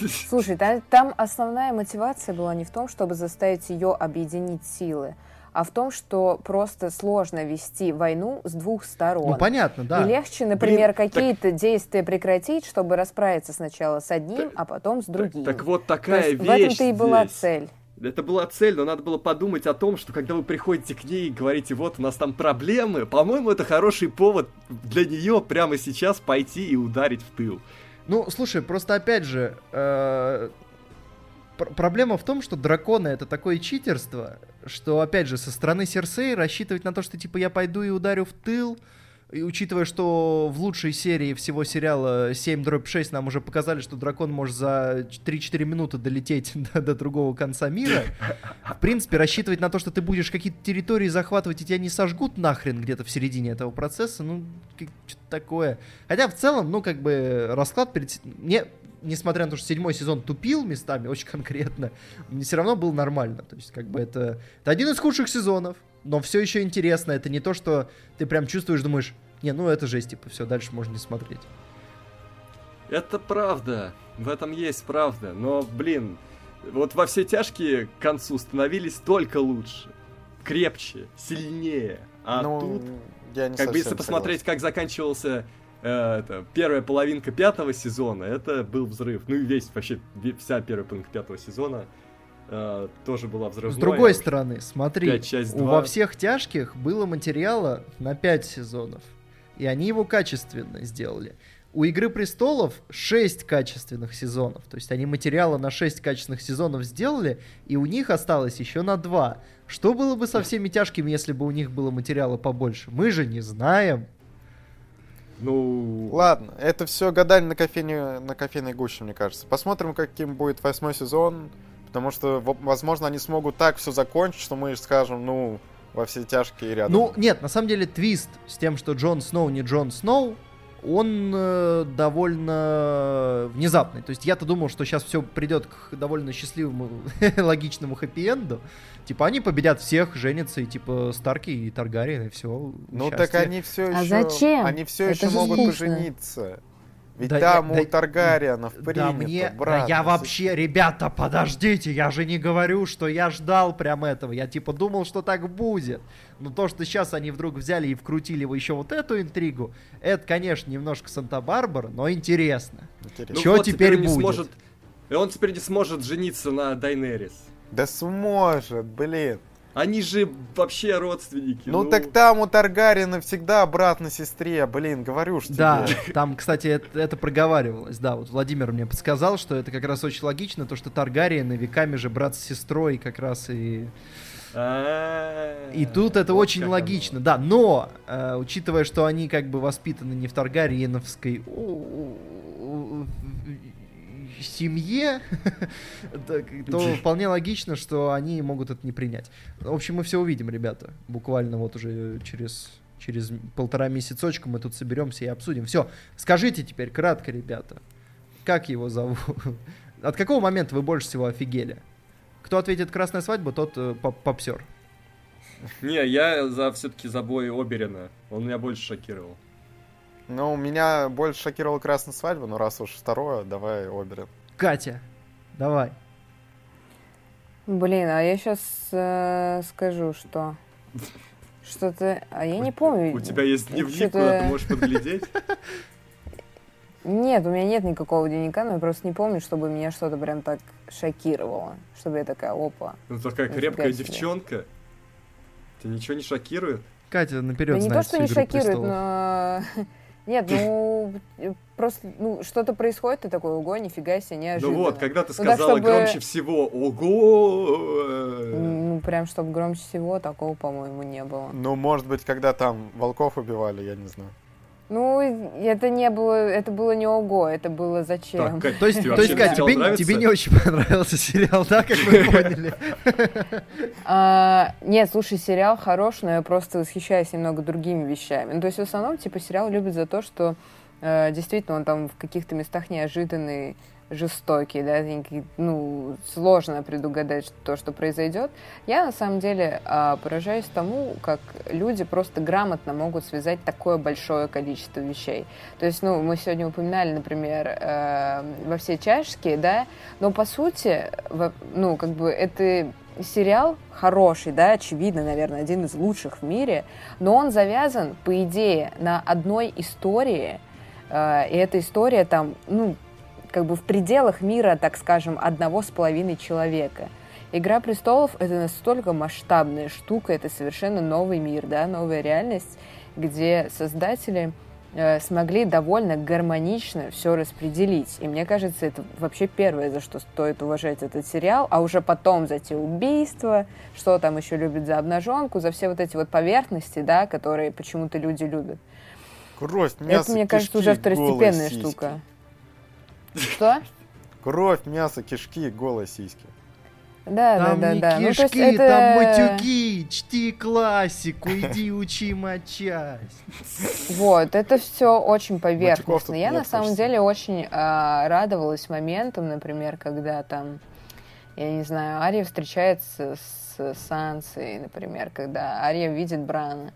Слушай, та- там основная мотивация была не в том, чтобы заставить ее объединить силы, а в том, что просто сложно вести войну с двух сторон. Ну, понятно, да. И легче, например, так- какие-то действия прекратить, чтобы расправиться сначала с одним, а потом с другим. Так вот То такая в вещь этом-то и была здесь. цель. Это была цель, но надо было подумать о том, что когда вы приходите к ней и говорите, вот у нас там проблемы, по-моему, это хороший повод для нее прямо сейчас пойти и ударить в тыл. Ну, слушай, просто опять же, э, пр- проблема в том, что драконы это такое читерство, что, опять же, со стороны Серсей рассчитывать на то, что, типа, я пойду и ударю в тыл, и учитывая, что в лучшей серии всего сериала 7 дробь 6 нам уже показали, что дракон может за 3-4 минуты долететь до, до другого конца мира, в принципе, рассчитывать на то, что ты будешь какие-то территории захватывать и тебя не сожгут нахрен где-то в середине этого процесса, ну, что-то такое. Хотя в целом, ну, как бы, расклад перед... Мне, несмотря на то, что седьмой сезон тупил местами очень конкретно, мне все равно было нормально. То есть, как бы, это, это один из худших сезонов, но все еще интересно. Это не то, что ты прям чувствуешь, думаешь, не, ну это жесть, типа, все, дальше можно не смотреть. Это правда, в этом есть правда, но, блин, вот во все тяжкие к концу становились только лучше, крепче, сильнее. А ну, тут, я не как бы, если посмотреть, как заканчивался э, это, первая половинка пятого сезона, это был взрыв. Ну и весь, вообще, вся первая половинка пятого сезона э, тоже была взрывной. С другой стороны, смотри, пять, часть у- два. во всех тяжких было материала на 5 сезонов. И они его качественно сделали. У Игры престолов 6 качественных сезонов. То есть они материала на 6 качественных сезонов сделали, и у них осталось еще на 2. Что было бы со всеми тяжкими, если бы у них было материала побольше? Мы же не знаем. Ну, Ладно, это все гадание на кофейне, на кофейной гуще, мне кажется. Посмотрим, каким будет восьмой сезон, потому что, возможно, они смогут так все закончить, что мы скажем, ну, во все тяжкие рядом. Ну, нет, на самом деле твист с тем, что Джон Сноу не Джон Сноу, он э, довольно внезапный. То есть я-то думал, что сейчас все придет к довольно счастливому, логичному хэппи-энду. Типа они победят всех, женятся, и типа Старки и Таргариен, и все. Ну так они все А еще... зачем? Они все Это еще могут скучно. пожениться. Ведь Да там я- у да- Таргариенов Да принято, мне, да брат. я ну, вообще, ребята, подождите, я же не говорю, что я ждал прям этого, я типа думал, что так будет. Но то, что сейчас они вдруг взяли и вкрутили его еще вот эту интригу, это, конечно, немножко Санта-Барбара, но интересно. интересно. ну чё вот теперь не будет? сможет- и он теперь не сможет жениться на Дайнерис. Да сможет, блин. Они же вообще родственники. Ну, так там у Таргариена всегда обратно сестре, блин, говорю ж тебе. Да, там, кстати, это, это проговаривалось, да, вот Владимир мне подсказал, что это как раз очень логично, то, что Таргариены веками же брат с сестрой как раз и... И тут это Вот очень логично, оно. да, но, э, учитывая, что они как бы воспитаны не в Таргариеновской семье, то вполне логично, что они могут это не принять. В общем, мы все увидим, ребята, буквально вот уже через через полтора месяцочка мы тут соберемся и обсудим. Все, скажите теперь кратко, ребята, как его зовут? От какого момента вы больше всего офигели? Кто ответит «Красная свадьба», тот э, поп- попсер. Не, я за все-таки за бой Оберина. Он меня больше шокировал. Ну, меня больше шокировала красная свадьба, но раз уж второе, давай Оберин. Катя, давай. Блин, а я сейчас скажу, что... Что-то... А я не помню. У тебя есть Ну, дневник, куда ты можешь подглядеть? Нет, у меня нет никакого дневника, но я просто не помню, чтобы меня что-то прям так шокировало. Чтобы я такая, опа. Ну, такая крепкая себе. девчонка. Тебя ничего не шокирует? Катя наперед да не то, что не «Игру шокирует, престолов». но... Нет, ну, просто, ну, что-то происходит, ты такой, ого, нифига себе, Ну неожиданно. вот, когда ты Ну так, сказала чтобы- громче всего «Ого!» Ну, прям, чтобы громче всего, такого, по-моему, не было. Ну, может быть, когда там волков убивали, я не знаю. Ну, это не было, это было не ого, это было зачем. Так, Кать, То есть, тебе то есть, Кать, тебе, нравится? тебе не очень понравился сериал, да, как мы поняли? А, нет, слушай, сериал хорош, но я просто восхищаюсь немного другими вещами. Ну, то есть, в основном, типа, сериал любят за то, что э, действительно он там в каких-то местах неожиданный, жестокий, да, ну, сложно предугадать то, что произойдет. Я, на самом деле, а, поражаюсь тому, как люди просто грамотно могут связать такое большое количество вещей. То есть, ну, мы сегодня упоминали, например, э, во все чашки, да, но по сути, ну, как бы это сериал хороший, да, очевидно, наверное, один из лучших в мире, но он завязан, по идее, на одной истории, э, и эта история там, ну, как бы в пределах мира, так скажем, одного с половиной человека. Игра престолов это настолько масштабная штука, это совершенно новый мир, да, новая реальность, где создатели э, смогли довольно гармонично все распределить. И мне кажется, это вообще первое, за что стоит уважать этот сериал, а уже потом за те убийства, что там еще любят за обнаженку, за все вот эти вот поверхности, да, которые почему-то люди любят. Кровь, мясо, это, мне кажется, уже второстепенная штука. Что? Кровь, мясо, кишки, голые сиськи. Да, Там да, не да, да. Ну, то есть кишки, это- там матюки, чти классику, иди учи матчасть. Вот, это все очень поверхностно. Я на самом деле очень а, радовалась моментам, например, когда там, я не знаю, Ария встречается с Сансой, например, когда Ария видит Брана.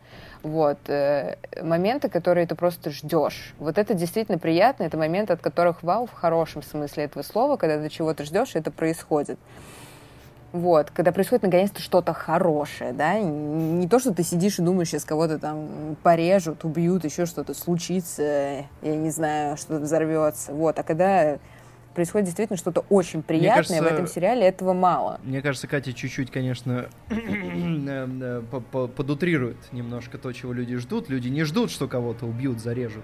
Вот. э, моменты, которые ты просто ждешь. Вот это действительно приятно. Это моменты, от которых вау в хорошем смысле этого слова, когда ты чего-то ждешь, это происходит. Вот, когда происходит наконец-то что-то хорошее, да, не то, что ты сидишь и думаешь, сейчас кого-то там порежут, убьют, еще что-то случится, я не знаю, что-то взорвется, вот, а когда происходит действительно что-то очень приятное, кажется, в этом сериале этого мало. Мне кажется, Катя чуть-чуть, конечно, э, э, по- по- подутрирует немножко то, чего люди ждут. Люди не ждут, что кого-то убьют, зарежут.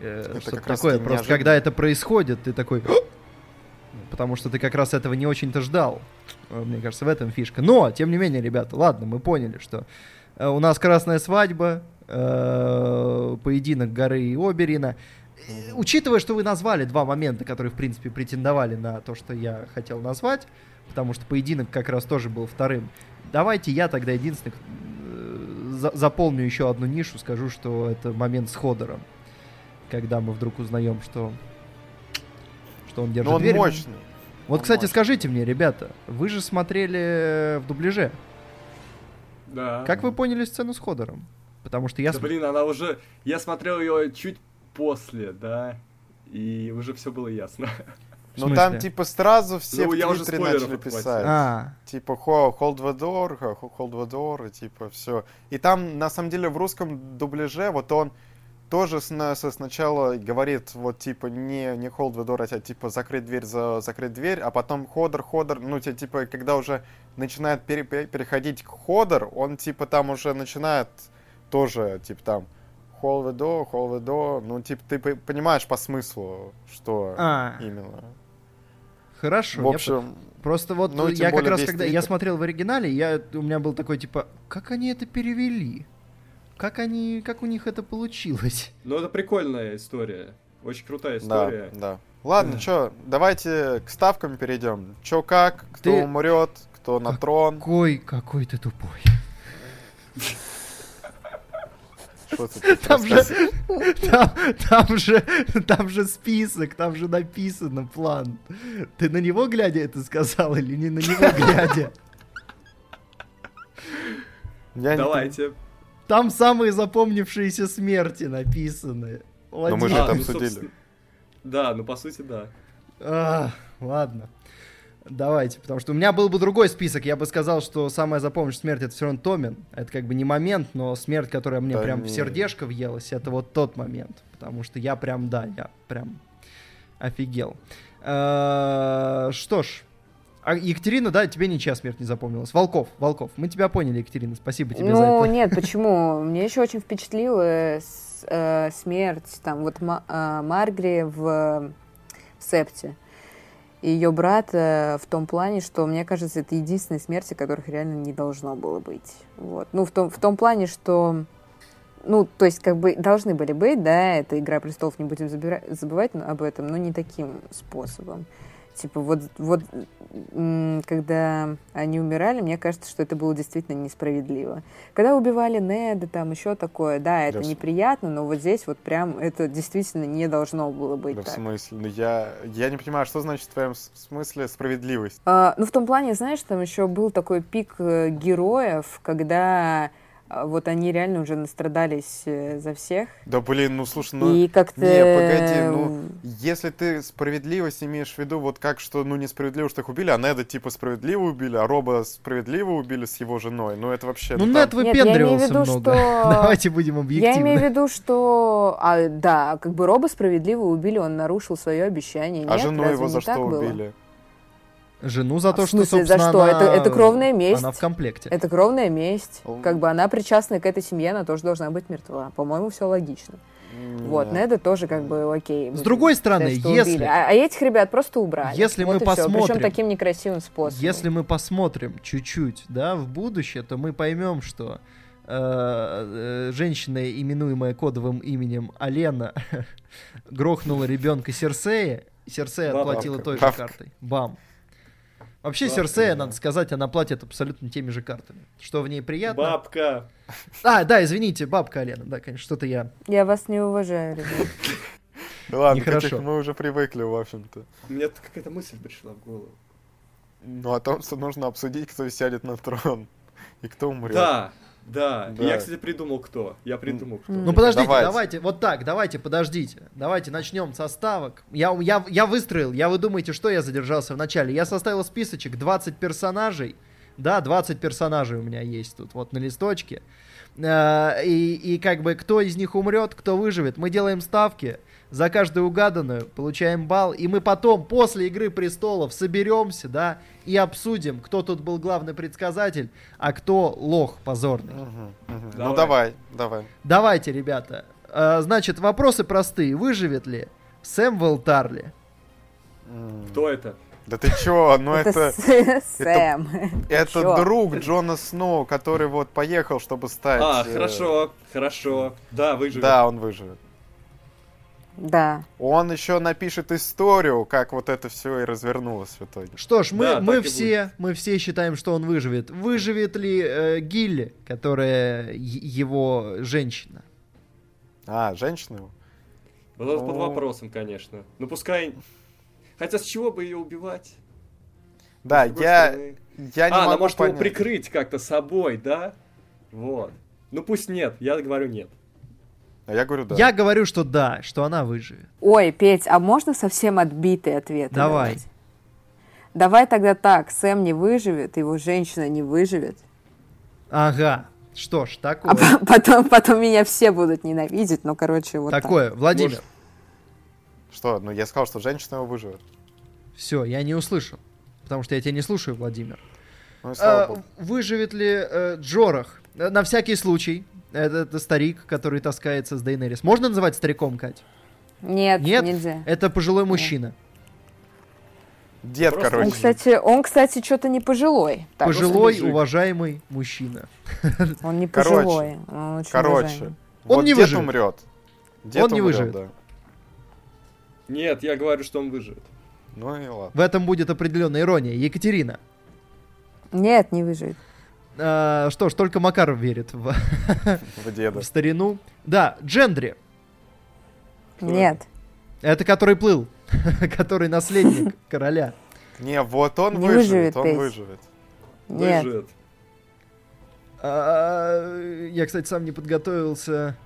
Э, Это Что-то как раз такое. Просто неожиданно. когда это происходит, ты такой... Потому что ты как раз этого не очень-то ждал. Мне кажется, в этом фишка. Но, тем не менее, ребята, ладно, мы поняли, что у нас красная свадьба, поединок горы и Оберина. Э, Учитывая, что вы назвали два момента, которые, в принципе, претендовали на то, что я хотел назвать, потому что поединок как раз тоже был вторым, давайте я тогда единственный э, за- заполню еще одну нишу, скажу, что это момент с Ходором, когда мы вдруг узнаем, что что он держит Но он дверь. мощный. Вот, он кстати, мощный. скажите мне, ребята, вы же смотрели в дубляже. Да. Как вы поняли сцену с Ходором? Потому что я... Да см- блин, она уже... Я смотрел ее чуть после, да, и уже все было ясно. Ну там типа сразу все Ну, в Твиттере начали писать. А, Типа хо, hold the door, hold the door, и типа все. И там, на самом деле, в русском дубляже, вот он тоже сна- со- сначала говорит, вот типа не, не hold the door, а типа закрыть дверь за закрыть дверь, а потом ходор, ходор, ну типа, когда уже начинает пере- пере- переходить к ходор, он типа там уже начинает тоже, типа там hold the door, hold the door, ну типа ты понимаешь по смыслу, что а, именно. хорошо. В я общем, Просто вот Ну, я как раз, когда я смотрел в оригинале, я, у меня был такой, типа, как они это перевели? Как они, как у них это получилось? Ну, это прикольная история. Очень крутая Да, история. да. Ладно, чё, давайте к ставкам перейдем. Чё как, кто Ты- умрет, кто на Как- трон. Какой, какой ты тупой. Что ты тут Там же, там, там же, там же список, там же написано план. Ты на него глядя это сказал или не на него глядя? Я не Давайте. Там самые запомнившиеся смерти написаны. Но мы же Владимир. это ну, Да, ну по сути, да. А, ладно. Давайте, потому что у меня был бы другой список. Я бы сказал, что самая запомнившая смерть это все равно Томин. Это как бы не момент, но смерть, которая мне Да прям в не. сердечко въелась, это вот тот момент. Потому что я прям, да, я прям офигел. Э, Что ж, а Екатерина, да, тебе ничья смерть не запомнилась. Волков, Волков, мы тебя поняли, Екатерина, спасибо тебе за Ну, это. нет, почему? Мне еще очень впечатлила с- э, смерть там вот Ма- э, Маргри в, в Септе. И ее брата в том плане, что, мне кажется, это единственные смерти, которых реально не должно было быть. Вот. Ну, в том, в том плане, что ну, то есть, как бы должны были быть, да, это «Игра престолов», не будем забира- забывать об этом, но не таким способом. Типа, вот, вот когда они умирали, мне кажется, что это было действительно несправедливо. Когда убивали Неда, там еще такое, да, это Да, в неприятно, но вот здесь вот прям это действительно не должно было быть Да в так. смысле? Ну я, я не понимаю, что значит в твоем смысле справедливость? А, ну, в том плане, знаешь, там еще был такой пик э, героев, когда вот они реально уже настрадались э, за всех. Да блин, ну слушай, ну... и как-то... Не, погоди, ну, если ты справедливость имеешь в виду, вот как что, ну, несправедливо, что их убили, а Неда типа справедливо убили, а Роба справедливо убили с его женой, ну, это вообще... Ну, там- Нед Нет, я имею в выпендривался виду, много. что- Давайте будем Я объективны. имею в виду, что... А, да, как бы Роба справедливо убили, он нарушил свое обещание. А Нет, жену его за что было? Жену за А то, в что, смысле, за собственно, что? она- Это- это кровная месть. Она в комплекте. Это кровная месть. О. Как бы она причастна к этой семье, она тоже должна быть мертва. По-моему, все логично. Вот, Нет. Неда тоже как бы окей. С другой стороны, что если- убили. А, а этих ребят просто убрали. Если мы вот Причем посмотрим- таким некрасивым способом. Если мы посмотрим чуть-чуть, да, в будущее, то мы поймем, что э, э, женщина, именуемая кодовым именем Алена, грохнула ребенка Серсея, Серсея отплатила той же картой. Бам. Вообще, Бабка, Серсея, да. надо сказать, она платит абсолютно теми же картами. Что в ней приятно. Бабка. А, да, извините, бабка Алена, да, конечно, что-то я. Я вас не уважаю, ребят. Ну ладно, к этих мы уже привыкли, в общем-то. Мне тут какая-то мысль пришла в голову. Ну, о том, что нужно обсудить, кто сядет на трон и кто умрет. Да, да. Да. Я, кстати, придумал кто. Я придумал кто. Ну подождите, Давайте. давайте. вот так, давайте, подождите. Давайте начнем со ставок. Я, я, я выстроил, я вы думаете, что я задержался в начале? Я составил списочек 20 персонажей. Да, 20 персонажей у меня есть тут, вот на листочке. Э, И, и как бы кто из них умрет, кто выживет. Мы делаем ставки. За каждую угаданную получаем балл. И мы потом, после Игры Престолов, соберемся, да, и обсудим, кто тут был главный предсказатель, а кто лох позорный. Мгм, мгм. Давай. Ну, давай, давай. Давайте, ребята. Э, Значит, вопросы простые. Выживет ли Сэмвелл Тарли? Кто это? Да ты чё, ну это... с- Сэм. Это Чё? друг Джона Сноу, который вот поехал, чтобы стать... А, э, хорошо, хорошо. Да, выживет. Да, он выживет. Да. Он еще напишет историю, как вот это все и развернулось в итоге. Что ж, мы, Да, мы все, мы все считаем, что он выживет. Выживет ли э, Гилли, которая его женщина? А, женщина его? Вот это под Ну. вопросом, конечно. Ну пускай... Хотя с чего бы ее убивать? Да, я, стороны- я не а, она могу может его понять. прикрыть как-то собой, да? Вот. Ну пусть нет, я говорю нет. А я говорю, да. Я говорю, что да, что она выживет. Ой, Петь, а можно совсем отбитый ответ? Давай. давать? Давай тогда так, Сэм не выживет, его женщина не выживет. Ага. Что ж, такое. А по- потом, потом меня все будут ненавидеть, ну, короче, вот так. такое. Владимир. Может, Что? Ну, я сказал, что женщина его выживет. Все, я не услышал. Потому что я тебя не слушаю, Владимир. Ну, и слава А, богу. выживет ли э, Джорах? Э, На всякий случай. Это, это старик, который таскается с Дейнерис. Можно называть стариком, Кать? Нет, Нет? нельзя. Это пожилой мужчина. Дед, просто короче. Он, кстати, он, кстати, что-то не пожилой. Так, пожилой, мужик. уважаемый мужчина. Он не Короче, пожилой. Он очень Короче, уважаемый. Он вот не дед выживет. умрет. Дед Он не умрет, выживет. да. Нет, я говорю, что он выживет. Ну и ладно. В этом будет определенная ирония. Екатерина. Нет, не выживет. А, что ж, только Макаров верит в, В деда. в старину. Да, Джендри. Нет. Это который плыл. который наследник короля. Не, вот он Не выживет, выживет, он выживет. Нет. Выживет. А, Я, кстати, сам не подготовился.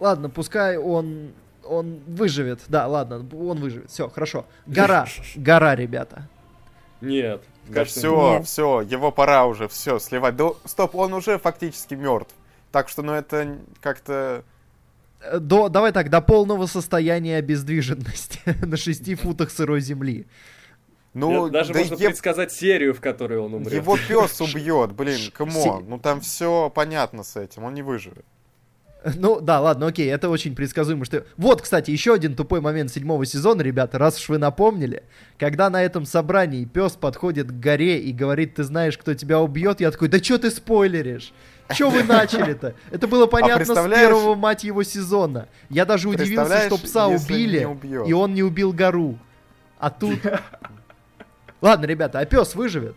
Ладно, пускай он он выживет. Да, ладно, он выживет. Все, хорошо. Гора. Гора, ребята. Нет. Да все, Нет. все, его пора уже, все, сливать. Да, стоп, он уже фактически мертв. Так что, ну это как-то... Э, До, давай так, до полного состояния обездвиженности на шести футах сырой земли. Ну, Нет, даже да можно е- предсказать серию, в которой он умрет. его пес убьет, блин. Се- Ну там все понятно с этим, он не выживет. Ну, да, ладно, окей, это очень предсказуемо, что... Вот, кстати, еще один тупой момент седьмого сезона, ребята, раз уж вы напомнили. Когда на этом собрании пес подходит к горе и говорит, ты знаешь, кто тебя убьет, я такой, да что ты спойлеришь? Че вы начали-то? Это было понятно с представляешь- первого, мать его, сезона. Я даже удивился, что пса убили, и он не убил гору. А тут... Ладно, ребята, а пес выживет?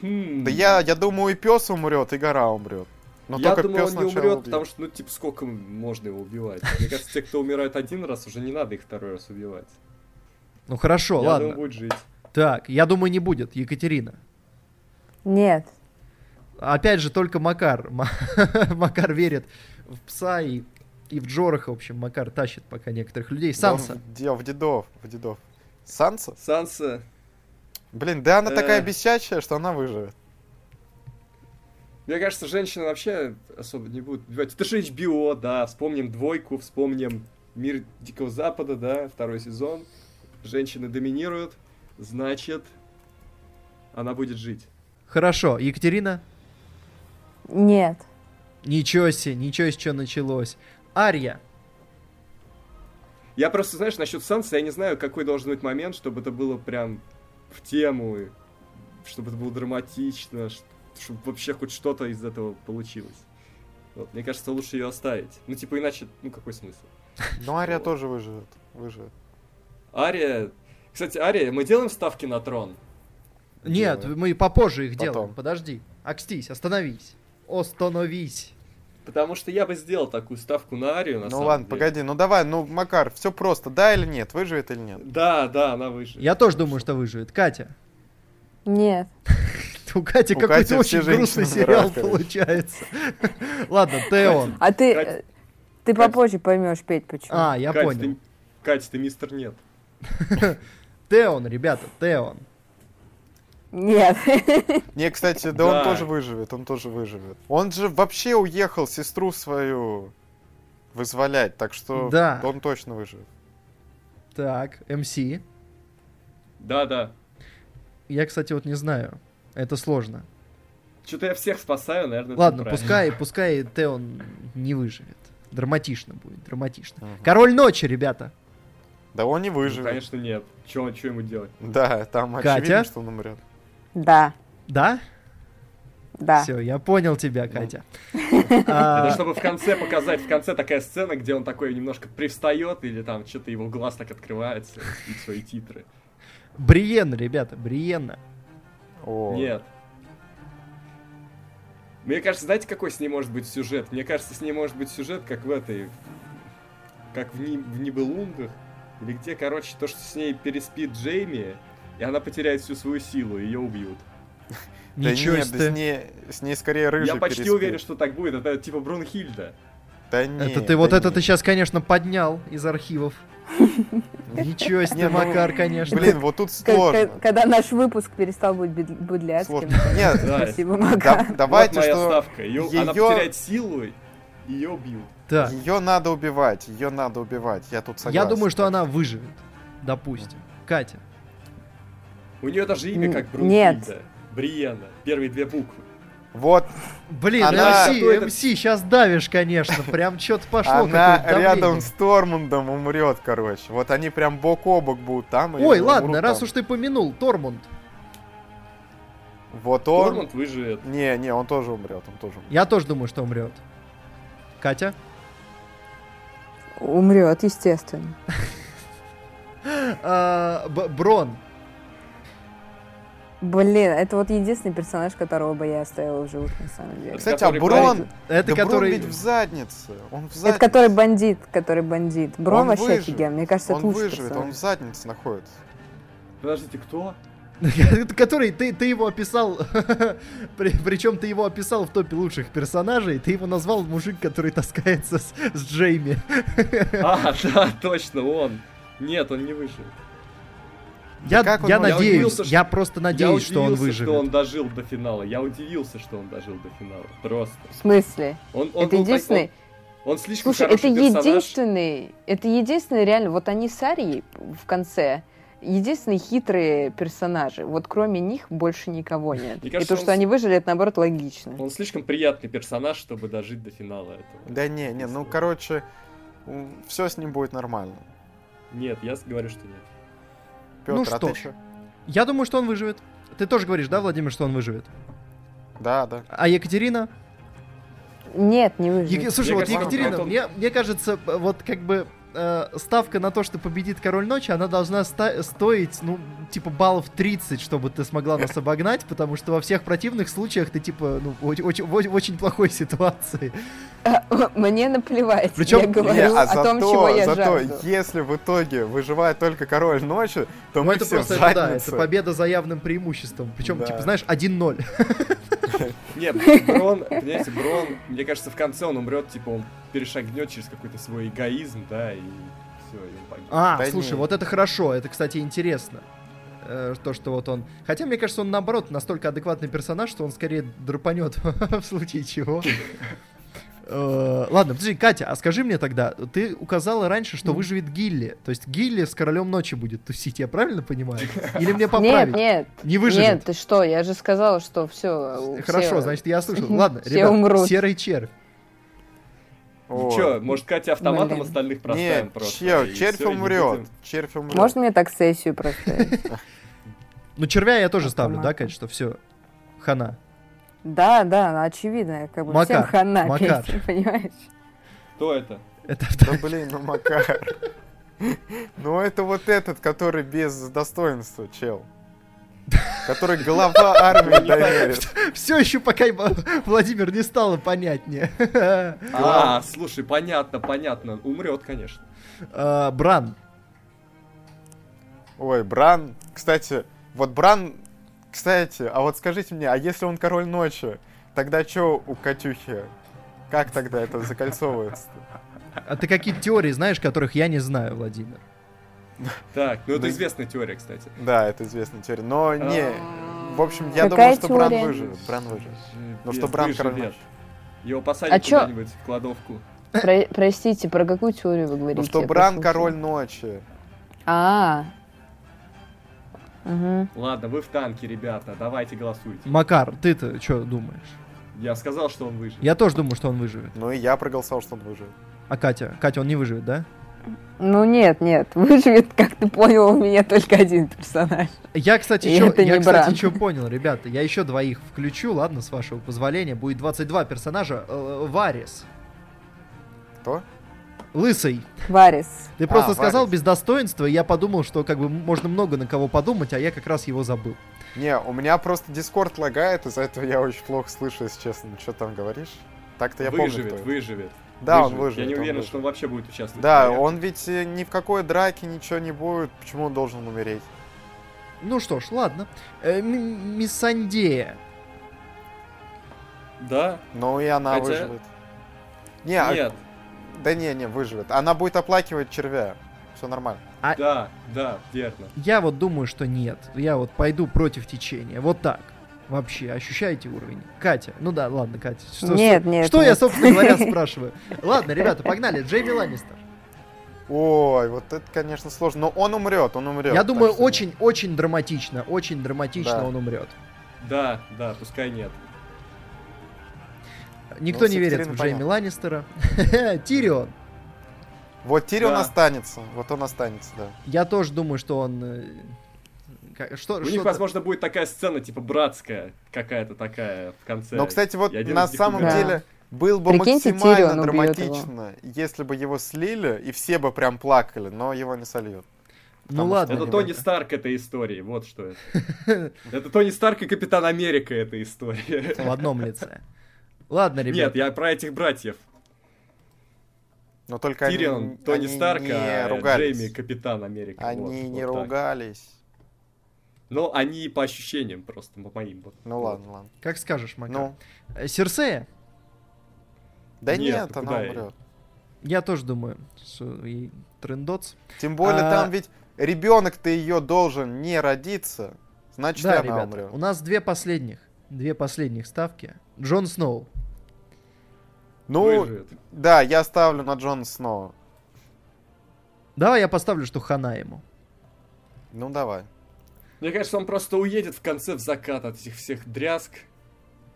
Да я, я думаю, и пес умрет, и гора умрет. Но я думаю, он не умрет, убьет. потому что, ну, типа, сколько можно его убивать? Мне кажется, те, кто умирает один раз, уже не надо их второй раз убивать. Ну хорошо, я ладно. думаю, будет жить. Так, я думаю, не будет. Екатерина. Нет. Опять же, только Макар. Ма- Макар верит в пса и, и в Джораха. В общем, Макар тащит пока некоторых людей. Да Санса. в, де- в дедов, в дедов. Санса? Санса, Блин, да она Э. такая бесячая, что она выживет. Мне кажется, женщины вообще особо не будут убивать. Это же HBO, да, вспомним «Двойку», вспомним «Мир Дикого Запада», да, второй сезон. Женщины доминируют, значит, она будет жить. Хорошо, Екатерина. Нет. Ничего себе, ничего себе, что началось. Ария. Я просто, знаешь, насчет Санса, я не знаю, какой должен быть момент, чтобы это было прям в тему, и чтобы это было драматично, чтобы вообще хоть что-то из этого получилось. Вот, мне кажется, лучше ее оставить. Ну, типа, иначе, ну, какой смысл? Но Ария Вот. тоже выживет. Выживет. Ария... Кстати, Ария, мы делаем ставки на трон? Нет, Делаем. мы попозже их Потом. делаем. Подожди. Акстись, остановись. Остановись. Потому что я бы сделал такую ставку на Арию, на ну самом ладно, деле. погоди, ну давай, ну, Макар, все просто, да или нет, выживет или нет? Да, да, она выживет. Я тоже думаю, что выживет. Катя. Нет. У Кати какой-то очень грустный сериал получается. Ладно, Теон. А ты... Э, Ты попозже поймешь, Петь, почему. А, я Кать, понял. Ты... Катя, ты мистер нет. Теон, ребята, Теон. Нет. Не, кстати, да, он тоже выживет, он тоже выживет. Он же вообще уехал сестру свою вызволять, так что он точно выживет. Так, МС. Да, да. Я, кстати, вот не знаю. Это сложно. Что-то я всех спасаю, наверное, это Ладно, пускай, пускай Теон не выживет. Драматично будет, драматично. Мгм. Король ночи, ребята. Да он не Ну, выживет. конечно, нет. Че ему делать? Да, там Катя? очевидно, что он умрет. Да. Да? Да. Все, я понял тебя, Катя. Это А, чтобы в конце показать, в конце такая сцена, где он такой немножко привстает, или там что-то его глаз так открывается, и свои титры. Бриенна, ребята, Бриенна. О. Нет. Мне кажется, знаете, какой с ней может быть сюжет? Мне кажется, с ней может быть сюжет, как в этой... Как в, Ни- в Нибелунгах. Или где, короче, то, что с ней переспит Джейми, и она потеряет всю свою силу, и ее убьют. Да Ничего нет, да с себе. ней, с ней скорее рыжий Я почти переспит. уверен, что так будет. Это типа Брунхильда. Да нет, Это ты вот да это нет. ты сейчас, конечно, поднял из архивов. Ничего себе, Не, ну, Макар, конечно. Блин, вот тут сложно. к- Когда наш выпуск перестал быть бед- будляцким. Сложно. Нет, Да. Спасибо, да- Мака. давайте, вот моя что ставка. Её- Она её- потеряет силу, и ее убьют. Так, ее надо убивать, ее надо убивать. Я тут согласен. я думаю, что она выживет. Допустим. Катя. У нее даже имя как нет. Брунхильда. Бриена. Первые две буквы. Вот Блин, Она- это? МС, сейчас давишь, конечно. Прям что-то пошло. она рядом с Тормундом умрет, короче. Вот они прям бок о бок будут там. Ой, ладно, раз там. уж ты помянул, Тормунд. Вот он... Тормунд выживет. Не, не, он тоже умрет, он тоже умрет. Я тоже думаю, что умрет. Катя? Умрет, естественно. А, Брон. Блин, это вот единственный персонаж, которого бы я оставила в живых, на самом деле. Кстати, а Брон... парень. Это да который... Брон ведь в заднице. Он в Это заднице. который бандит, который бандит. Брон Он вообще выживет. офиген. Мне кажется, Он это лучший выживет, он персонаж. в заднице находится. Подождите, кто? Это который, ты, ты его описал, при- причем ты его описал в топе лучших персонажей, ты его назвал мужик, который таскается с, с Джейми. А, да, точно, он. Нет, он не выживет. Я, как он я может- Я надеюсь, удивился, я просто надеюсь, я что он удивился, выживет. что он дожил до финала. Я удивился, что он дожил до финала. Просто. В смысле? Он, он это так- единственный... он, он слишком Слушай, это персонаж. единственный... Это единственный, реально, вот они с Арией в конце... единственные хитрые персонажи. Вот кроме них больше никого нет. Мне И кажется, то, что он- они выжили, это наоборот логично. Он слишком приятный персонаж, чтобы дожить до финала этого. Да не, не, ну короче, все с ним будет нормально. Нет, я говорю, что нет. Петр, Ну а что ты ж. чё? Я думаю, что он выживет. Ты тоже говоришь, да, Владимир, что он выживет? Да, да. А Екатерина? Нет, не выжили. Ег- Слушай, Мне вот кажется, Екатерина, он- мне, мне кажется, вот как бы э, ставка на то, что победит король ночи, она должна ста- стоить, ну, типа баллов 30, чтобы ты смогла нас обогнать, потому что во всех противных случаях ты, типа, ну, очень, в очень- в очень плохой ситуации. Мне наплевать. Причем- я говорю Не, а о зато, том, чего я зато жажду. если в итоге выживает только король ночи, то Ну, мы это все просто, в это, да, это победа за явным преимуществом. Причем, Да. типа, знаешь, 1-0. Нет, Брон, понимаете, Брон, мне кажется, в конце он умрет, типа, он перешагнет через какой-то свой эгоизм, да, и все, и он погиб. А, Да слушай, не. вот это хорошо, это, кстати, интересно. Э, То, что вот он... Хотя, мне кажется, он, наоборот, настолько адекватный персонаж, что он скорее драпанет в случае чего. Э, Ладно, подожди, Катя, а скажи мне тогда, ты указала раньше, что выживет Гилли. То есть Гилли с королем ночи будет тусить, я правильно понимаю? Или мне Нет, поправить? нет, Не выживет? нет, ты что, я же сказала, что все. Хорошо, значит, я слышал. Ладно, ребят, умрут. серый червь. Ой. Че, может, Катя автоматом Блин. остальных проставим Нет, просто? чел, и червь умрет. Червь умрет. Можно мне так сессию просто? Ну, червя я тоже ставлю, да. Кать, что все, хана. Да, да, ну, очевидно, как бы Макар, всем хана, Макар. Понимаешь? Кто это? Это Да блин, ну Макар. Ну это вот этот, который без достоинства, чел. Который глава армии доверит. все еще пока Владимир не стало понятнее. А, слушай, понятно, понятно. Умрет, конечно. А, Бран. Ой, Бран. Кстати, вот Бран... Кстати, а вот скажите мне, а если он король ночи, тогда что у Катюхи? Как тогда это закольцовывается? А ты какие-то теории знаешь, которых я не знаю, Владимир? Так, ну это известная теория, кстати. Да, это известная теория. Но не... А, В общем, я думаю, что Бран выживет. Бран выживет. Ну Без что Бран король. Его посадят А чё? куда-нибудь в кладовку. Про- Простите, про какую теорию вы говорите? Ну что Бран король ночи. А. Мгм. Ладно, вы в танке, ребята, давайте голосуйте. Макар, ты-то что думаешь? Я сказал, что он выживет. Я тоже думаю, что он выживет. Ну и я проголосовал, что он выживет. А Катя? Катя, он не выживет, да? Ну нет, нет, выживет, как ты понял, у меня только один персонаж. Я, кстати, еще, я, кстати, еще понял, ребята. Я еще двоих включу, ладно, с вашего позволения. Будет 22 персонажа. Э, Варис. Кто? Лысый. Варис. Ты просто А, сказал без достоинства, и я подумал, что как бы можно много на кого подумать, а я как раз его забыл. Не, у меня просто Дискорд лагает, из-за этого я очень плохо слышу, если честно. Что там говоришь? Так-то я помню, выживет, кто это. выживет. Да, он выживет. Я не он уверен, выживет. что он вообще будет участвовать. Да, он ведь э, ни в какой драке ничего не будет. Почему он должен умереть? Ну что ж, ладно. Э, Миссандея. Да? Ну и она Хотя- выживет. Не, а- Нет. да не, не, выживет. Она будет оплакивать червя. Все нормально. Да, да, верно. Я вот думаю, что нет. Я вот пойду против течения. Вот так. Вообще, ощущаете уровень? Катя, ну да, ладно, Катя. Что, Нет, что- нет, Что я, нет. собственно говоря, спрашиваю? Ладно, ребята, погнали. Джейми Ланнистер. Ой, вот это, конечно, сложно. Но он умрет, он умрет. Я думаю, очень-очень драматично. Очень драматично Да. он умрет. Да, да, пускай нет. Никто Ну, не верит в Джейми понятно. Ланнистера. Тирион. Вот Тирион Да. останется. Вот он останется, да. Я тоже думаю, что он... как- Что, У них, что-то- возможно, будет такая сцена, типа, братская какая-то такая в конце. Но, кстати, вот на них самом умрет. деле было бы Прикиньте, максимально драматично, если бы его слили, и все бы прям плакали, но его не сольют. Ну ладно. Это. Тони Старк этой истории, вот что это. Это Тони Старк и Капитан Америка этой истории. В одном лице. Ладно, ребят. Нет, я про этих братьев. Но только Тирион, они, Тони они Старк, не а ругались. Джейми Капитан Америка. Они Вот, не вот ругались. Но они по ощущениям просто, по моим. вот. Ну Вот. ладно, ладно. Как скажешь, Макар. Ну, Э, Серсея? да Нет, нет, ну она ей? умрет. Я тоже думаю, что и трендоц. Тем более А- там ведь ребенок-то ее должен не родиться, значит Да, она ребята, умрет. у нас две последних. Две последних ставки. Джон Сноу. Ну, Выживет. да, я ставлю на Джона Сноу. Давай я поставлю, что хана ему. Ну, давай. Мне кажется, он просто уедет в конце в закат от этих всех дрязг.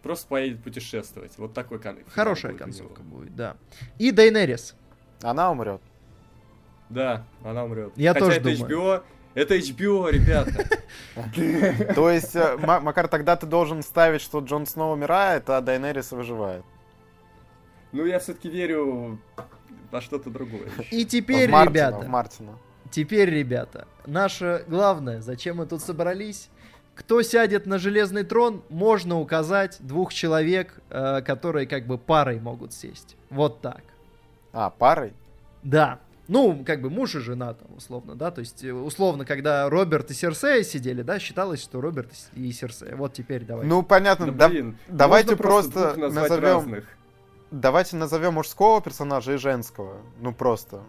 Просто поедет путешествовать. Вот такой кон... Хорошая концовка будет, да. И Дейнерис. Она умрет. Да, она умрет. Я Хотя тоже это думаю. HBO, это HBO, ребята. То есть, э, Ма- Макар, тогда ты должен ставить, что Джон Сноу умирает, а Дайнерис выживает. Ну, я все-таки верю во что-то другое. И теперь, ребята, Мартина. Теперь, ребята, наше главное, зачем мы тут собрались? Кто сядет на железный трон, можно указать двух человек, э, которые как бы парой могут сесть. Вот так. А, парой? Да. Ну, как бы муж и жена там, условно, да, то есть, э, условно, когда Роберт и Серсея сидели, да, считалось, что Роберт и Серсея. Вот теперь давай. Ну, понятно. Да, да- блин, давайте просто назвать назовем- разных. Давайте назовем мужского персонажа и женского. Ну, просто.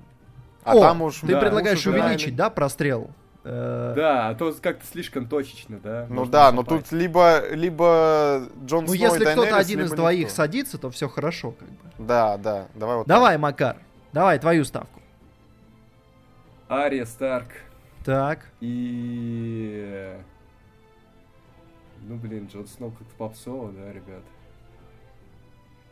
А О, там уж... ты да, предлагаешь жена. увеличить, да, прострел? Э, Да, а то как-то слишком точечно, да? Ну можно да, но попасть. тут либо, либо Джон Ну, Сноу и если кто-то один из двоих никто. садится, то все хорошо, как бы. Да, да, давай вот Давай, Макар, давай твою ставку. Ария Старк Так. и... Ну, блин, Джон Сноу как-то попсово, да, ребят?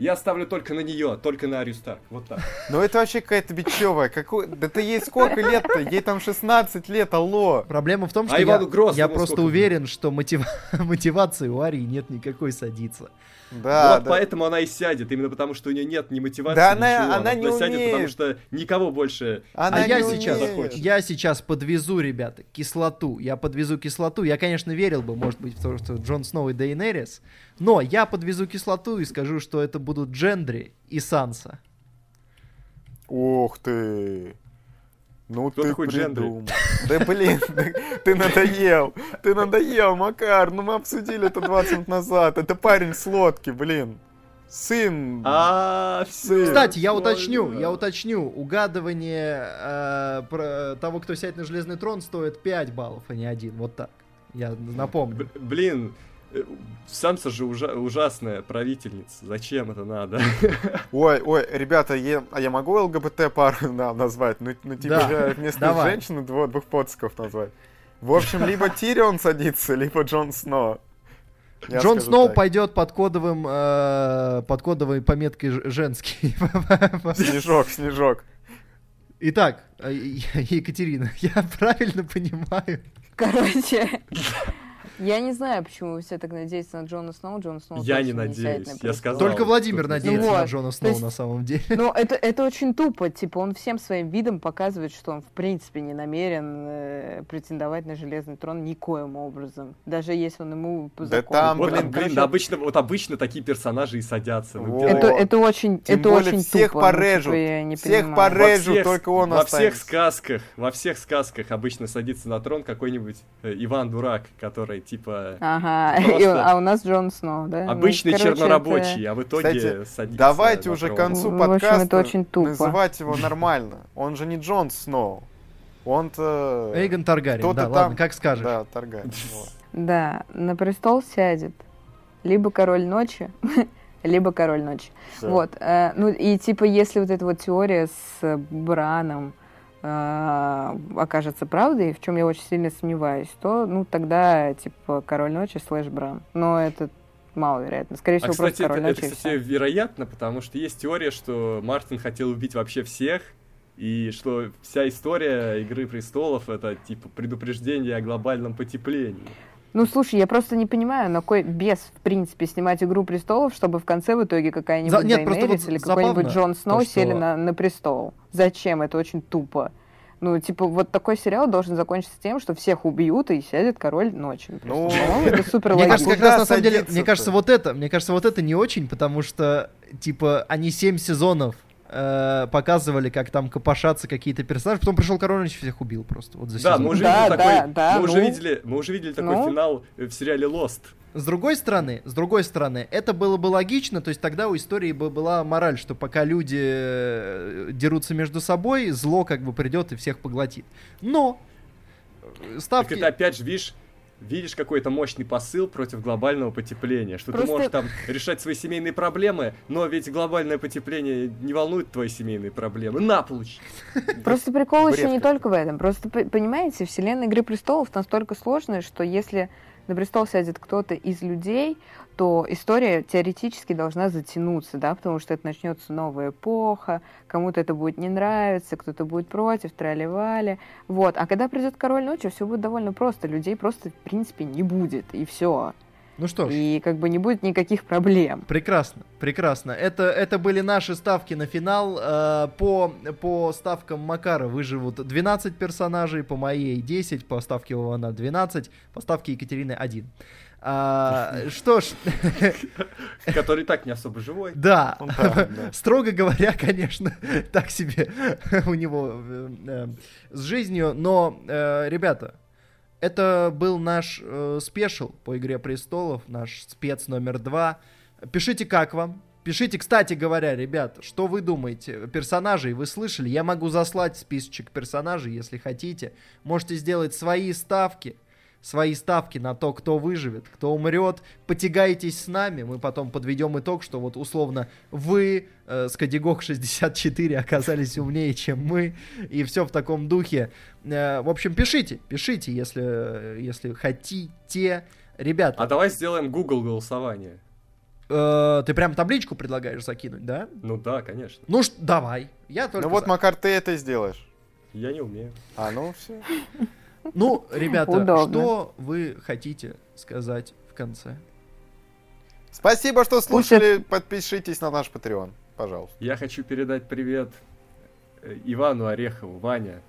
Я ставлю только на нее, только на Арию Старк. Вот так. Ну это вообще какая-то бичевая. Какой... Да ты ей сколько лет-то? Ей там 16 лет, алло. Проблема в том, что А я, я просто уверен, что мотива- мотивации у Арии нет никакой садиться. Да, вот да. поэтому она и сядет, именно потому что у нее нет ни мотивации, Да она- ничего. она не сядет, потому умеет. что никого больше... Она а я не сейчас, умеет. я сейчас подвезу, ребята, кислоту. Я подвезу кислоту. Я, конечно, верил бы, может быть, в то, что Джон Сноу и Дейнерис. Но я подвезу кислоту и скажу, что это будут Джендри и Санса. Ух ты. Ну Кто ты такой придумал. Да блин, ты- надоел. Ты надоел, Макар. Ну мы обсудили это 20 минут назад. Это парень с лодки, блин. Сын. А, все. Кстати, я уточню, я уточню. Угадывание э, про того, кто сядет на железный трон, стоит 5 баллов, а не один. Вот так. Я напомню. Б- Блин, Санса же ужа- ужасная правительница. Зачем это надо? Ой, ой, ребята, я, а я могу ЛГБТ пару на- назвать? Ну, ну типа Да, же вместо давай. женщины двух, двух подсков назвать. В общем, либо Тирион садится, либо Джон Сноу. Я Джон Сноу так. пойдет под кодовым, э, под кодовой пометкой женский. Снежок, снежок. Итак, э, Екатерина, я правильно понимаю? Короче, я не знаю, почему вы все так надеетесь на Джона Сноу. Джон Сноу Я не надеюсь, на я сказал. Только Владимир надеется Ну на вот, Джона Сноу есть- на самом деле. Ну, это, это очень тупо. Типа, он всем своим видом показывает, что он, в принципе, не намерен э, претендовать на железный трон никоим образом. Даже если он ему по Да закону- там, Вот, блин, блин, короче, да, обычно, вот обычно такие персонажи и садятся. Ну, это, это очень, Тем это более очень всех тупо. ну, порежут. типа, я не Всех понимаю. порежут. Во всех- только он Во всех останется. сказках, во всех сказках обычно садится на трон какой-нибудь э, Иван Дурак, который типа Ага, Просто- и а у нас Джон Сноу, да? Ну, обычный короче, чернорабочий, это- а в итоге Кстати, садится Давайте уже к концу В общем, подкаста это очень тупо. называть его нормально. Он же не Джон Сноу. Он-то... Эйгон Таргариен, кто-то да, там- ладно, как скажешь. Да, Таргариен. Да, на престол сядет либо король ночи, либо король ночи. Вот, э, ну и типа, если вот эта вот теория с Браном окажется правдой, в чем я очень сильно сомневаюсь, то, ну, тогда, типа, король ночи слэш Бран. Но это маловероятно. Скорее А, всего, кстати, просто это, король это, ночи кстати, всё. вероятно, потому что есть теория, что Мартин хотел убить вообще всех, и что вся история Игры престолов это типа предупреждение о глобальном потеплении. Ну, слушай, я просто не понимаю, на кой бес, в принципе, снимать «Игру престолов», чтобы в конце в итоге какая-нибудь За- нет, просто Дейенерис вот или какой-нибудь Джон Сноу то, что- сели на, на престол. Зачем? Это очень тупо. Ну, типа, вот такой сериал должен закончиться тем, что всех убьют и сядет король престол. Ну, По-моему, это супер Мне кажется, как раз на самом деле, мне кажется, вот это, мне кажется, вот это не очень, потому что, типа, они 7 сезонов э, показывали, как там копошатся какие-то персонажи, потом пришел король и всех убил просто, вот за Да, сезон. мы уже Да, видели да, такой, да, мы уже ну. видели, мы уже видели такой Ну. финал в сериале Lost. С другой стороны, с другой стороны, это было бы логично, то есть тогда у истории бы была мораль, что пока люди э, дерутся между собой, зло как бы придет и всех поглотит. Но э, Так ставки... это опять же, видишь, видишь какой-то мощный посыл против глобального потепления, что Просто- ты можешь там решать свои семейные проблемы, но ведь глобальное потепление не волнует твои семейные проблемы. На, получи! Просто прикол еще не только в этом. Просто, понимаете, вселенная Игры Престолов настолько сложная, что если на престол сядет кто-то из людей, то история теоретически должна затянуться, да, потому что это начнется новая эпоха, кому-то это будет не нравиться, кто-то будет против, трали-вали. Вот. А когда придет король ночи, все будет довольно просто. Людей просто, в принципе, не будет, и все. Ну что ж, И как бы не будет никаких проблем. Прекрасно, прекрасно. Это, это были наши ставки на финал. Э, По, по ставкам Макара выживут 12 персонажей, по моей 10, по ставке Вована 12, по ставке Екатерины 1. А, что ж, Который так не особо живой. да, строго говоря, конечно, так себе у него э, э, с жизнью, но, э, ребята, это был наш э, спешл по Игре Престолов, наш спец номер два. Пишите, как вам. Пишите, кстати говоря, ребят, что вы думаете? Персонажей вы слышали? Я могу заслать списочек персонажей, если хотите. Можете сделать свои ставки. Свои ставки на то, кто выживет, кто умрет. Потягайтесь с нами. Мы потом подведем итог, что вот условно вы э, с Кодигок 64 оказались умнее, чем мы. И все в таком духе. Э, в общем, пишите, пишите, если, если хотите. Ребята, А давай сделаем Google голосование. э, ты прям табличку предлагаешь закинуть, да? Ну да, конечно. Ну, ш- давай. Я только Ну вот, за. Макар, ты это сделаешь. Я не умею. А, ну все. Ну, ребята, Удобно. что вы хотите сказать в конце? Спасибо, что Пусть слушали. Подпишитесь на наш Patreon, пожалуйста. Я хочу передать привет э, Ивану Орехову, Ваня.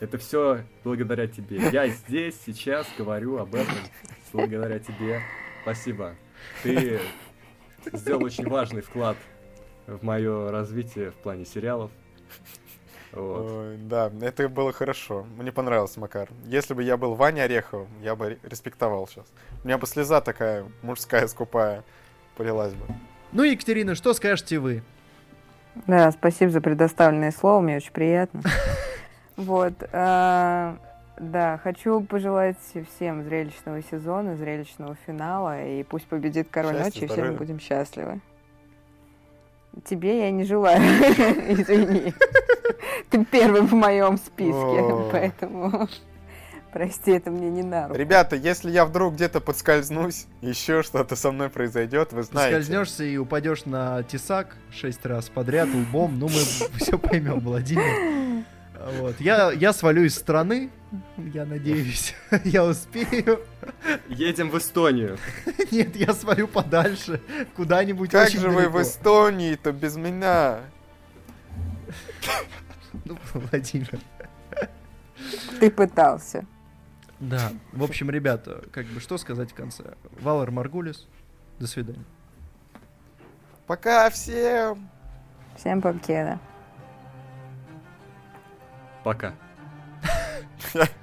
Это все благодаря тебе. Я здесь сейчас говорю об этом благодаря тебе. Спасибо. Ты сделал очень важный вклад в мое развитие в плане сериалов. Вот. Ой, да, это было хорошо. Мне понравился Макар. Если бы я был Ваня Ореховым, я бы ре- респектовал сейчас. У меня бы слеза такая мужская, скупая, полилась бы. Ну, Екатерина, что скажете вы? Да, спасибо за предоставленное слово, мне очень приятно. Вот. а, Да, хочу пожелать всем зрелищного сезона, зрелищного финала, и пусть победит король ночи, и все мы будем счастливы. Тебе я не желаю, извини. Ты первый в моем списке, поэтому прости, это мне не на руку. Ребята, если я вдруг где-то подскользнусь, еще что-то со мной произойдет, вы знаете. Скользнешься и упадешь на тесак шесть раз подряд лбом, ну мы все поймем, Владимир. Вот. Я, я свалю из страны, я надеюсь, я успею. Едем в Эстонию. Нет, я свалю подальше, куда-нибудь Как очень же вы далеко. в Эстонии-то без меня? Владимир. Ты пытался. Да, в общем, ребята, как бы что сказать в конце? Валер Маргулис, до свидания. Пока всем! Всем покеда. Пока.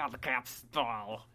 Ой! Я